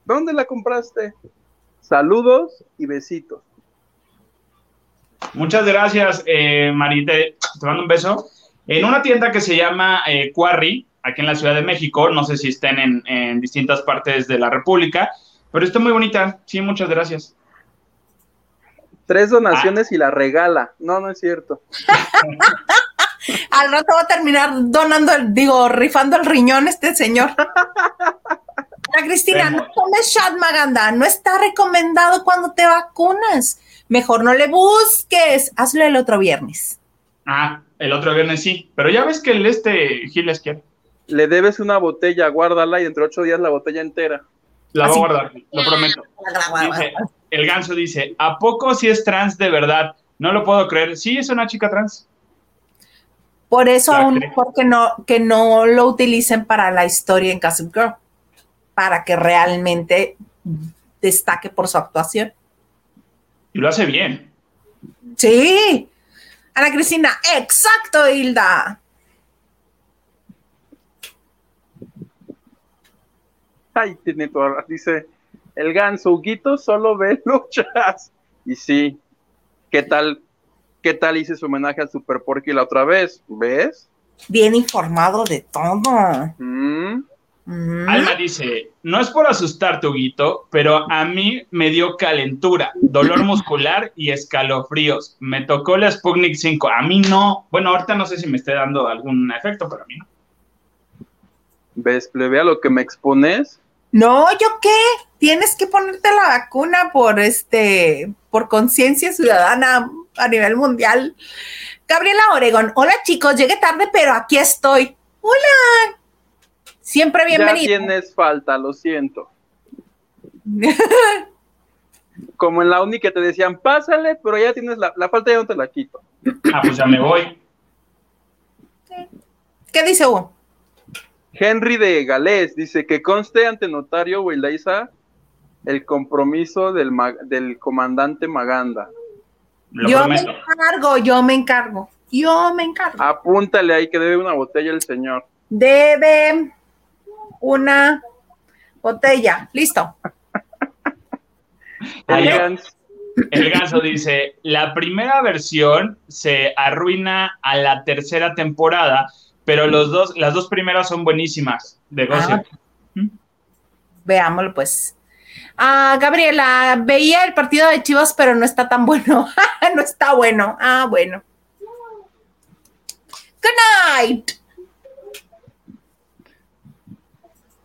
¿Dónde la compraste? Saludos y besitos. Muchas gracias, eh, Marite. Te mando un beso. En una tienda que se llama eh, Quarry, aquí en la Ciudad de México, no sé si estén en, en distintas partes de la República, pero está muy bonita. Sí, muchas gracias. Tres donaciones y la regala. No, no es cierto. [LAUGHS] Al rato va a terminar donando, el, digo, rifando el riñón este señor. Ana Cristina, no tomes shot, Maganda. No está recomendado cuando te vacunas. Mejor no le busques. Hazlo el otro viernes. Ah, el otro viernes sí, pero ya ves que el este Giles quiere. Le debes una botella, guárdala y dentro de ocho días la botella entera. La voy a guardar, lo prometo. Dice, el ganso dice, ¿a poco si es trans de verdad? No lo puedo creer. Sí, es una chica trans. Por eso aún mejor que no, que no lo utilicen para la historia en Gossip Girl. para que realmente destaque por su actuación. Y lo hace bien. Sí. Ana Cristina, exacto, Hilda. Ay, tiene toda, dice el ganso, Huguito solo ve [LAUGHS] luchas. Y sí, ¿qué tal? ¿Qué tal hice su homenaje al Super Porky la otra vez? ¿Ves? Bien informado de todo. Mm, Mm. Alma dice, no es por asustarte, Huguito, pero a mí me dio calentura, dolor [LAUGHS] muscular y escalofríos. Me tocó la Sputnik 5. A mí no. Bueno, ahorita no sé si me esté dando algún efecto, pero a mí no. ¿Ves, plebe, a lo que me expones? No, ¿yo qué? Tienes que ponerte la vacuna por este, por conciencia ciudadana a nivel mundial. Gabriela Oregón, hola chicos, llegué tarde, pero aquí estoy. Hola. Siempre Ya bienvenido. tienes falta, lo siento. [LAUGHS] Como en la uni que te decían, pásale, pero ya tienes la, la falta, ya no te la quito. Ah, pues ya me voy. ¿Qué dice Hugo? Henry de Galés dice que conste ante notario Wildaisa el compromiso del, del comandante Maganda. Lo yo me encargo, yo me encargo, yo me encargo. Apúntale ahí que debe una botella el señor. Debe una botella. Listo. [LAUGHS] Ah, El ganso dice, la primera versión se arruina a la tercera temporada, pero los dos, las dos primeras son buenísimas de Gossip. Veámoslo pues. Ah, Gabriela, veía el partido de Chivas, pero no está tan bueno. [LAUGHS] no está bueno. Ah, bueno. Good night.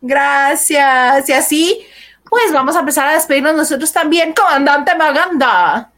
Gracias. Y así, pues vamos a empezar a despedirnos nosotros también, comandante Maganda.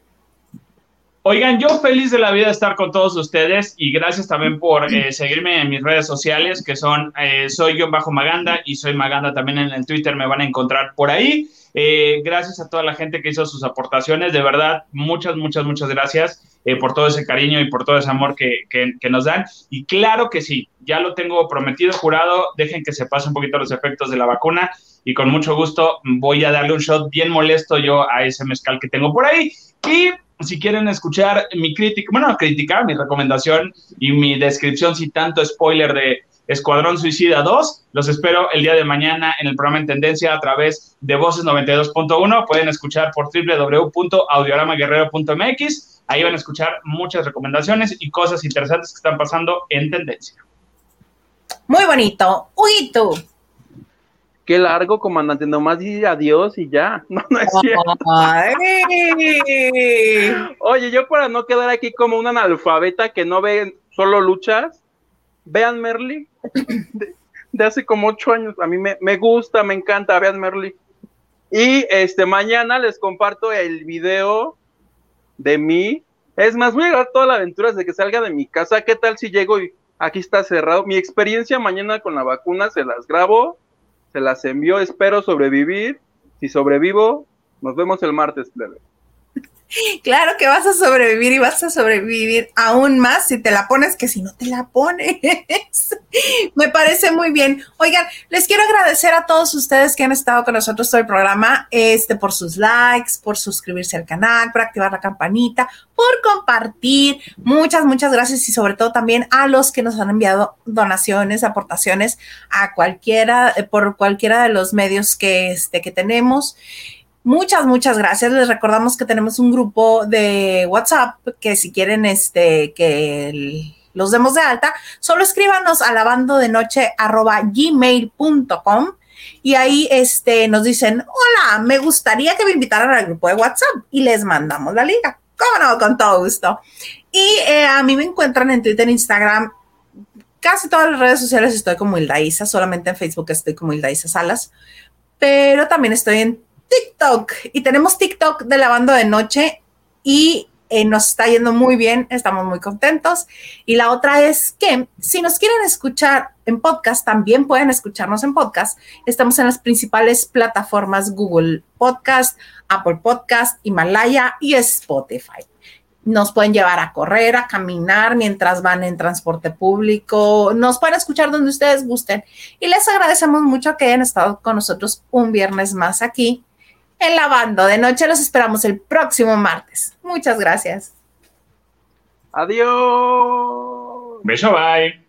Oigan, yo feliz de la vida de estar con todos ustedes y gracias también por eh, seguirme en mis redes sociales que son eh, soy yo bajo Maganda y soy Maganda también en el Twitter, me van a encontrar por ahí. Eh, gracias a toda la gente que hizo sus aportaciones, de verdad, muchas, muchas, muchas gracias eh, por todo ese cariño y por todo ese amor que, nos dan. Y claro que sí, ya lo tengo prometido, jurado, dejen que se pase un poquito los efectos de la vacuna y con mucho gusto voy a darle un shot bien molesto yo a ese mezcal que tengo por ahí. Y si quieren escuchar mi crítica, bueno, criticar mi recomendación y mi descripción, si tanto spoiler de Escuadrón Suicida 2, los espero el día de mañana en el programa en Tendencia a través de Voces 92.1. Pueden escuchar por www.audioramaguerrero.mx. Ahí van a escuchar muchas recomendaciones y cosas interesantes que están pasando en Tendencia. Muy bonito. Huguito. Qué largo, comandante. Nomás di adiós y ya. [LAUGHS] No, no es cierto. Ay. [LAUGHS] Oye, yo para no quedar aquí como un analfabeta que no ve solo luchas, vean Merly de, hace como ocho años. A mí me, me gusta, me encanta, vean Merly. Y este mañana les comparto el video de mí. Es más, voy a grabar toda la aventura desde que salga de mi casa. ¿Qué tal si llego y aquí está cerrado? Mi experiencia mañana con la vacuna se las grabo, se las envío, espero sobrevivir. Si sobrevivo, nos vemos el martes, plebe. Claro que vas a sobrevivir y vas a sobrevivir aún más si te la pones que si no te la pones. [LAUGHS] Me parece muy bien. Oigan, les quiero agradecer a todos ustedes que han estado con nosotros todo el programa, este, por sus likes, por suscribirse al canal, por activar la campanita, por compartir. Muchas, muchas gracias y sobre todo también a los que nos han enviado donaciones, aportaciones a cualquiera, eh, por cualquiera de los medios que, este, que tenemos. Muchas, muchas gracias. Les recordamos que tenemos un grupo de WhatsApp que si quieren este, que los demos de alta, solo escríbanos a lavando de noche arroba gmail.com y ahí este, nos dicen, hola, me gustaría que me invitaran al grupo de WhatsApp y les mandamos la liga. ¿Cómo no? Con todo gusto. Y eh, a mí me encuentran en Twitter, Instagram, casi todas las redes sociales estoy como Hilda Isa, solamente en Facebook estoy como Hilda Isa Salas, pero también estoy en TikTok. Y tenemos TikTok de lavando de noche y eh, nos está yendo muy bien, estamos muy contentos. Y la otra es que si nos quieren escuchar en podcast, también pueden escucharnos en podcast. Estamos en las principales plataformas Google Podcast, Apple Podcast, Himalaya y Spotify. Nos pueden llevar a correr, a caminar mientras van en transporte público. Nos pueden escuchar donde ustedes gusten. Y les agradecemos mucho que hayan estado con nosotros un viernes más aquí en la Lavando de Noche. Los esperamos el próximo martes. Muchas gracias. Adiós. Beso, bye.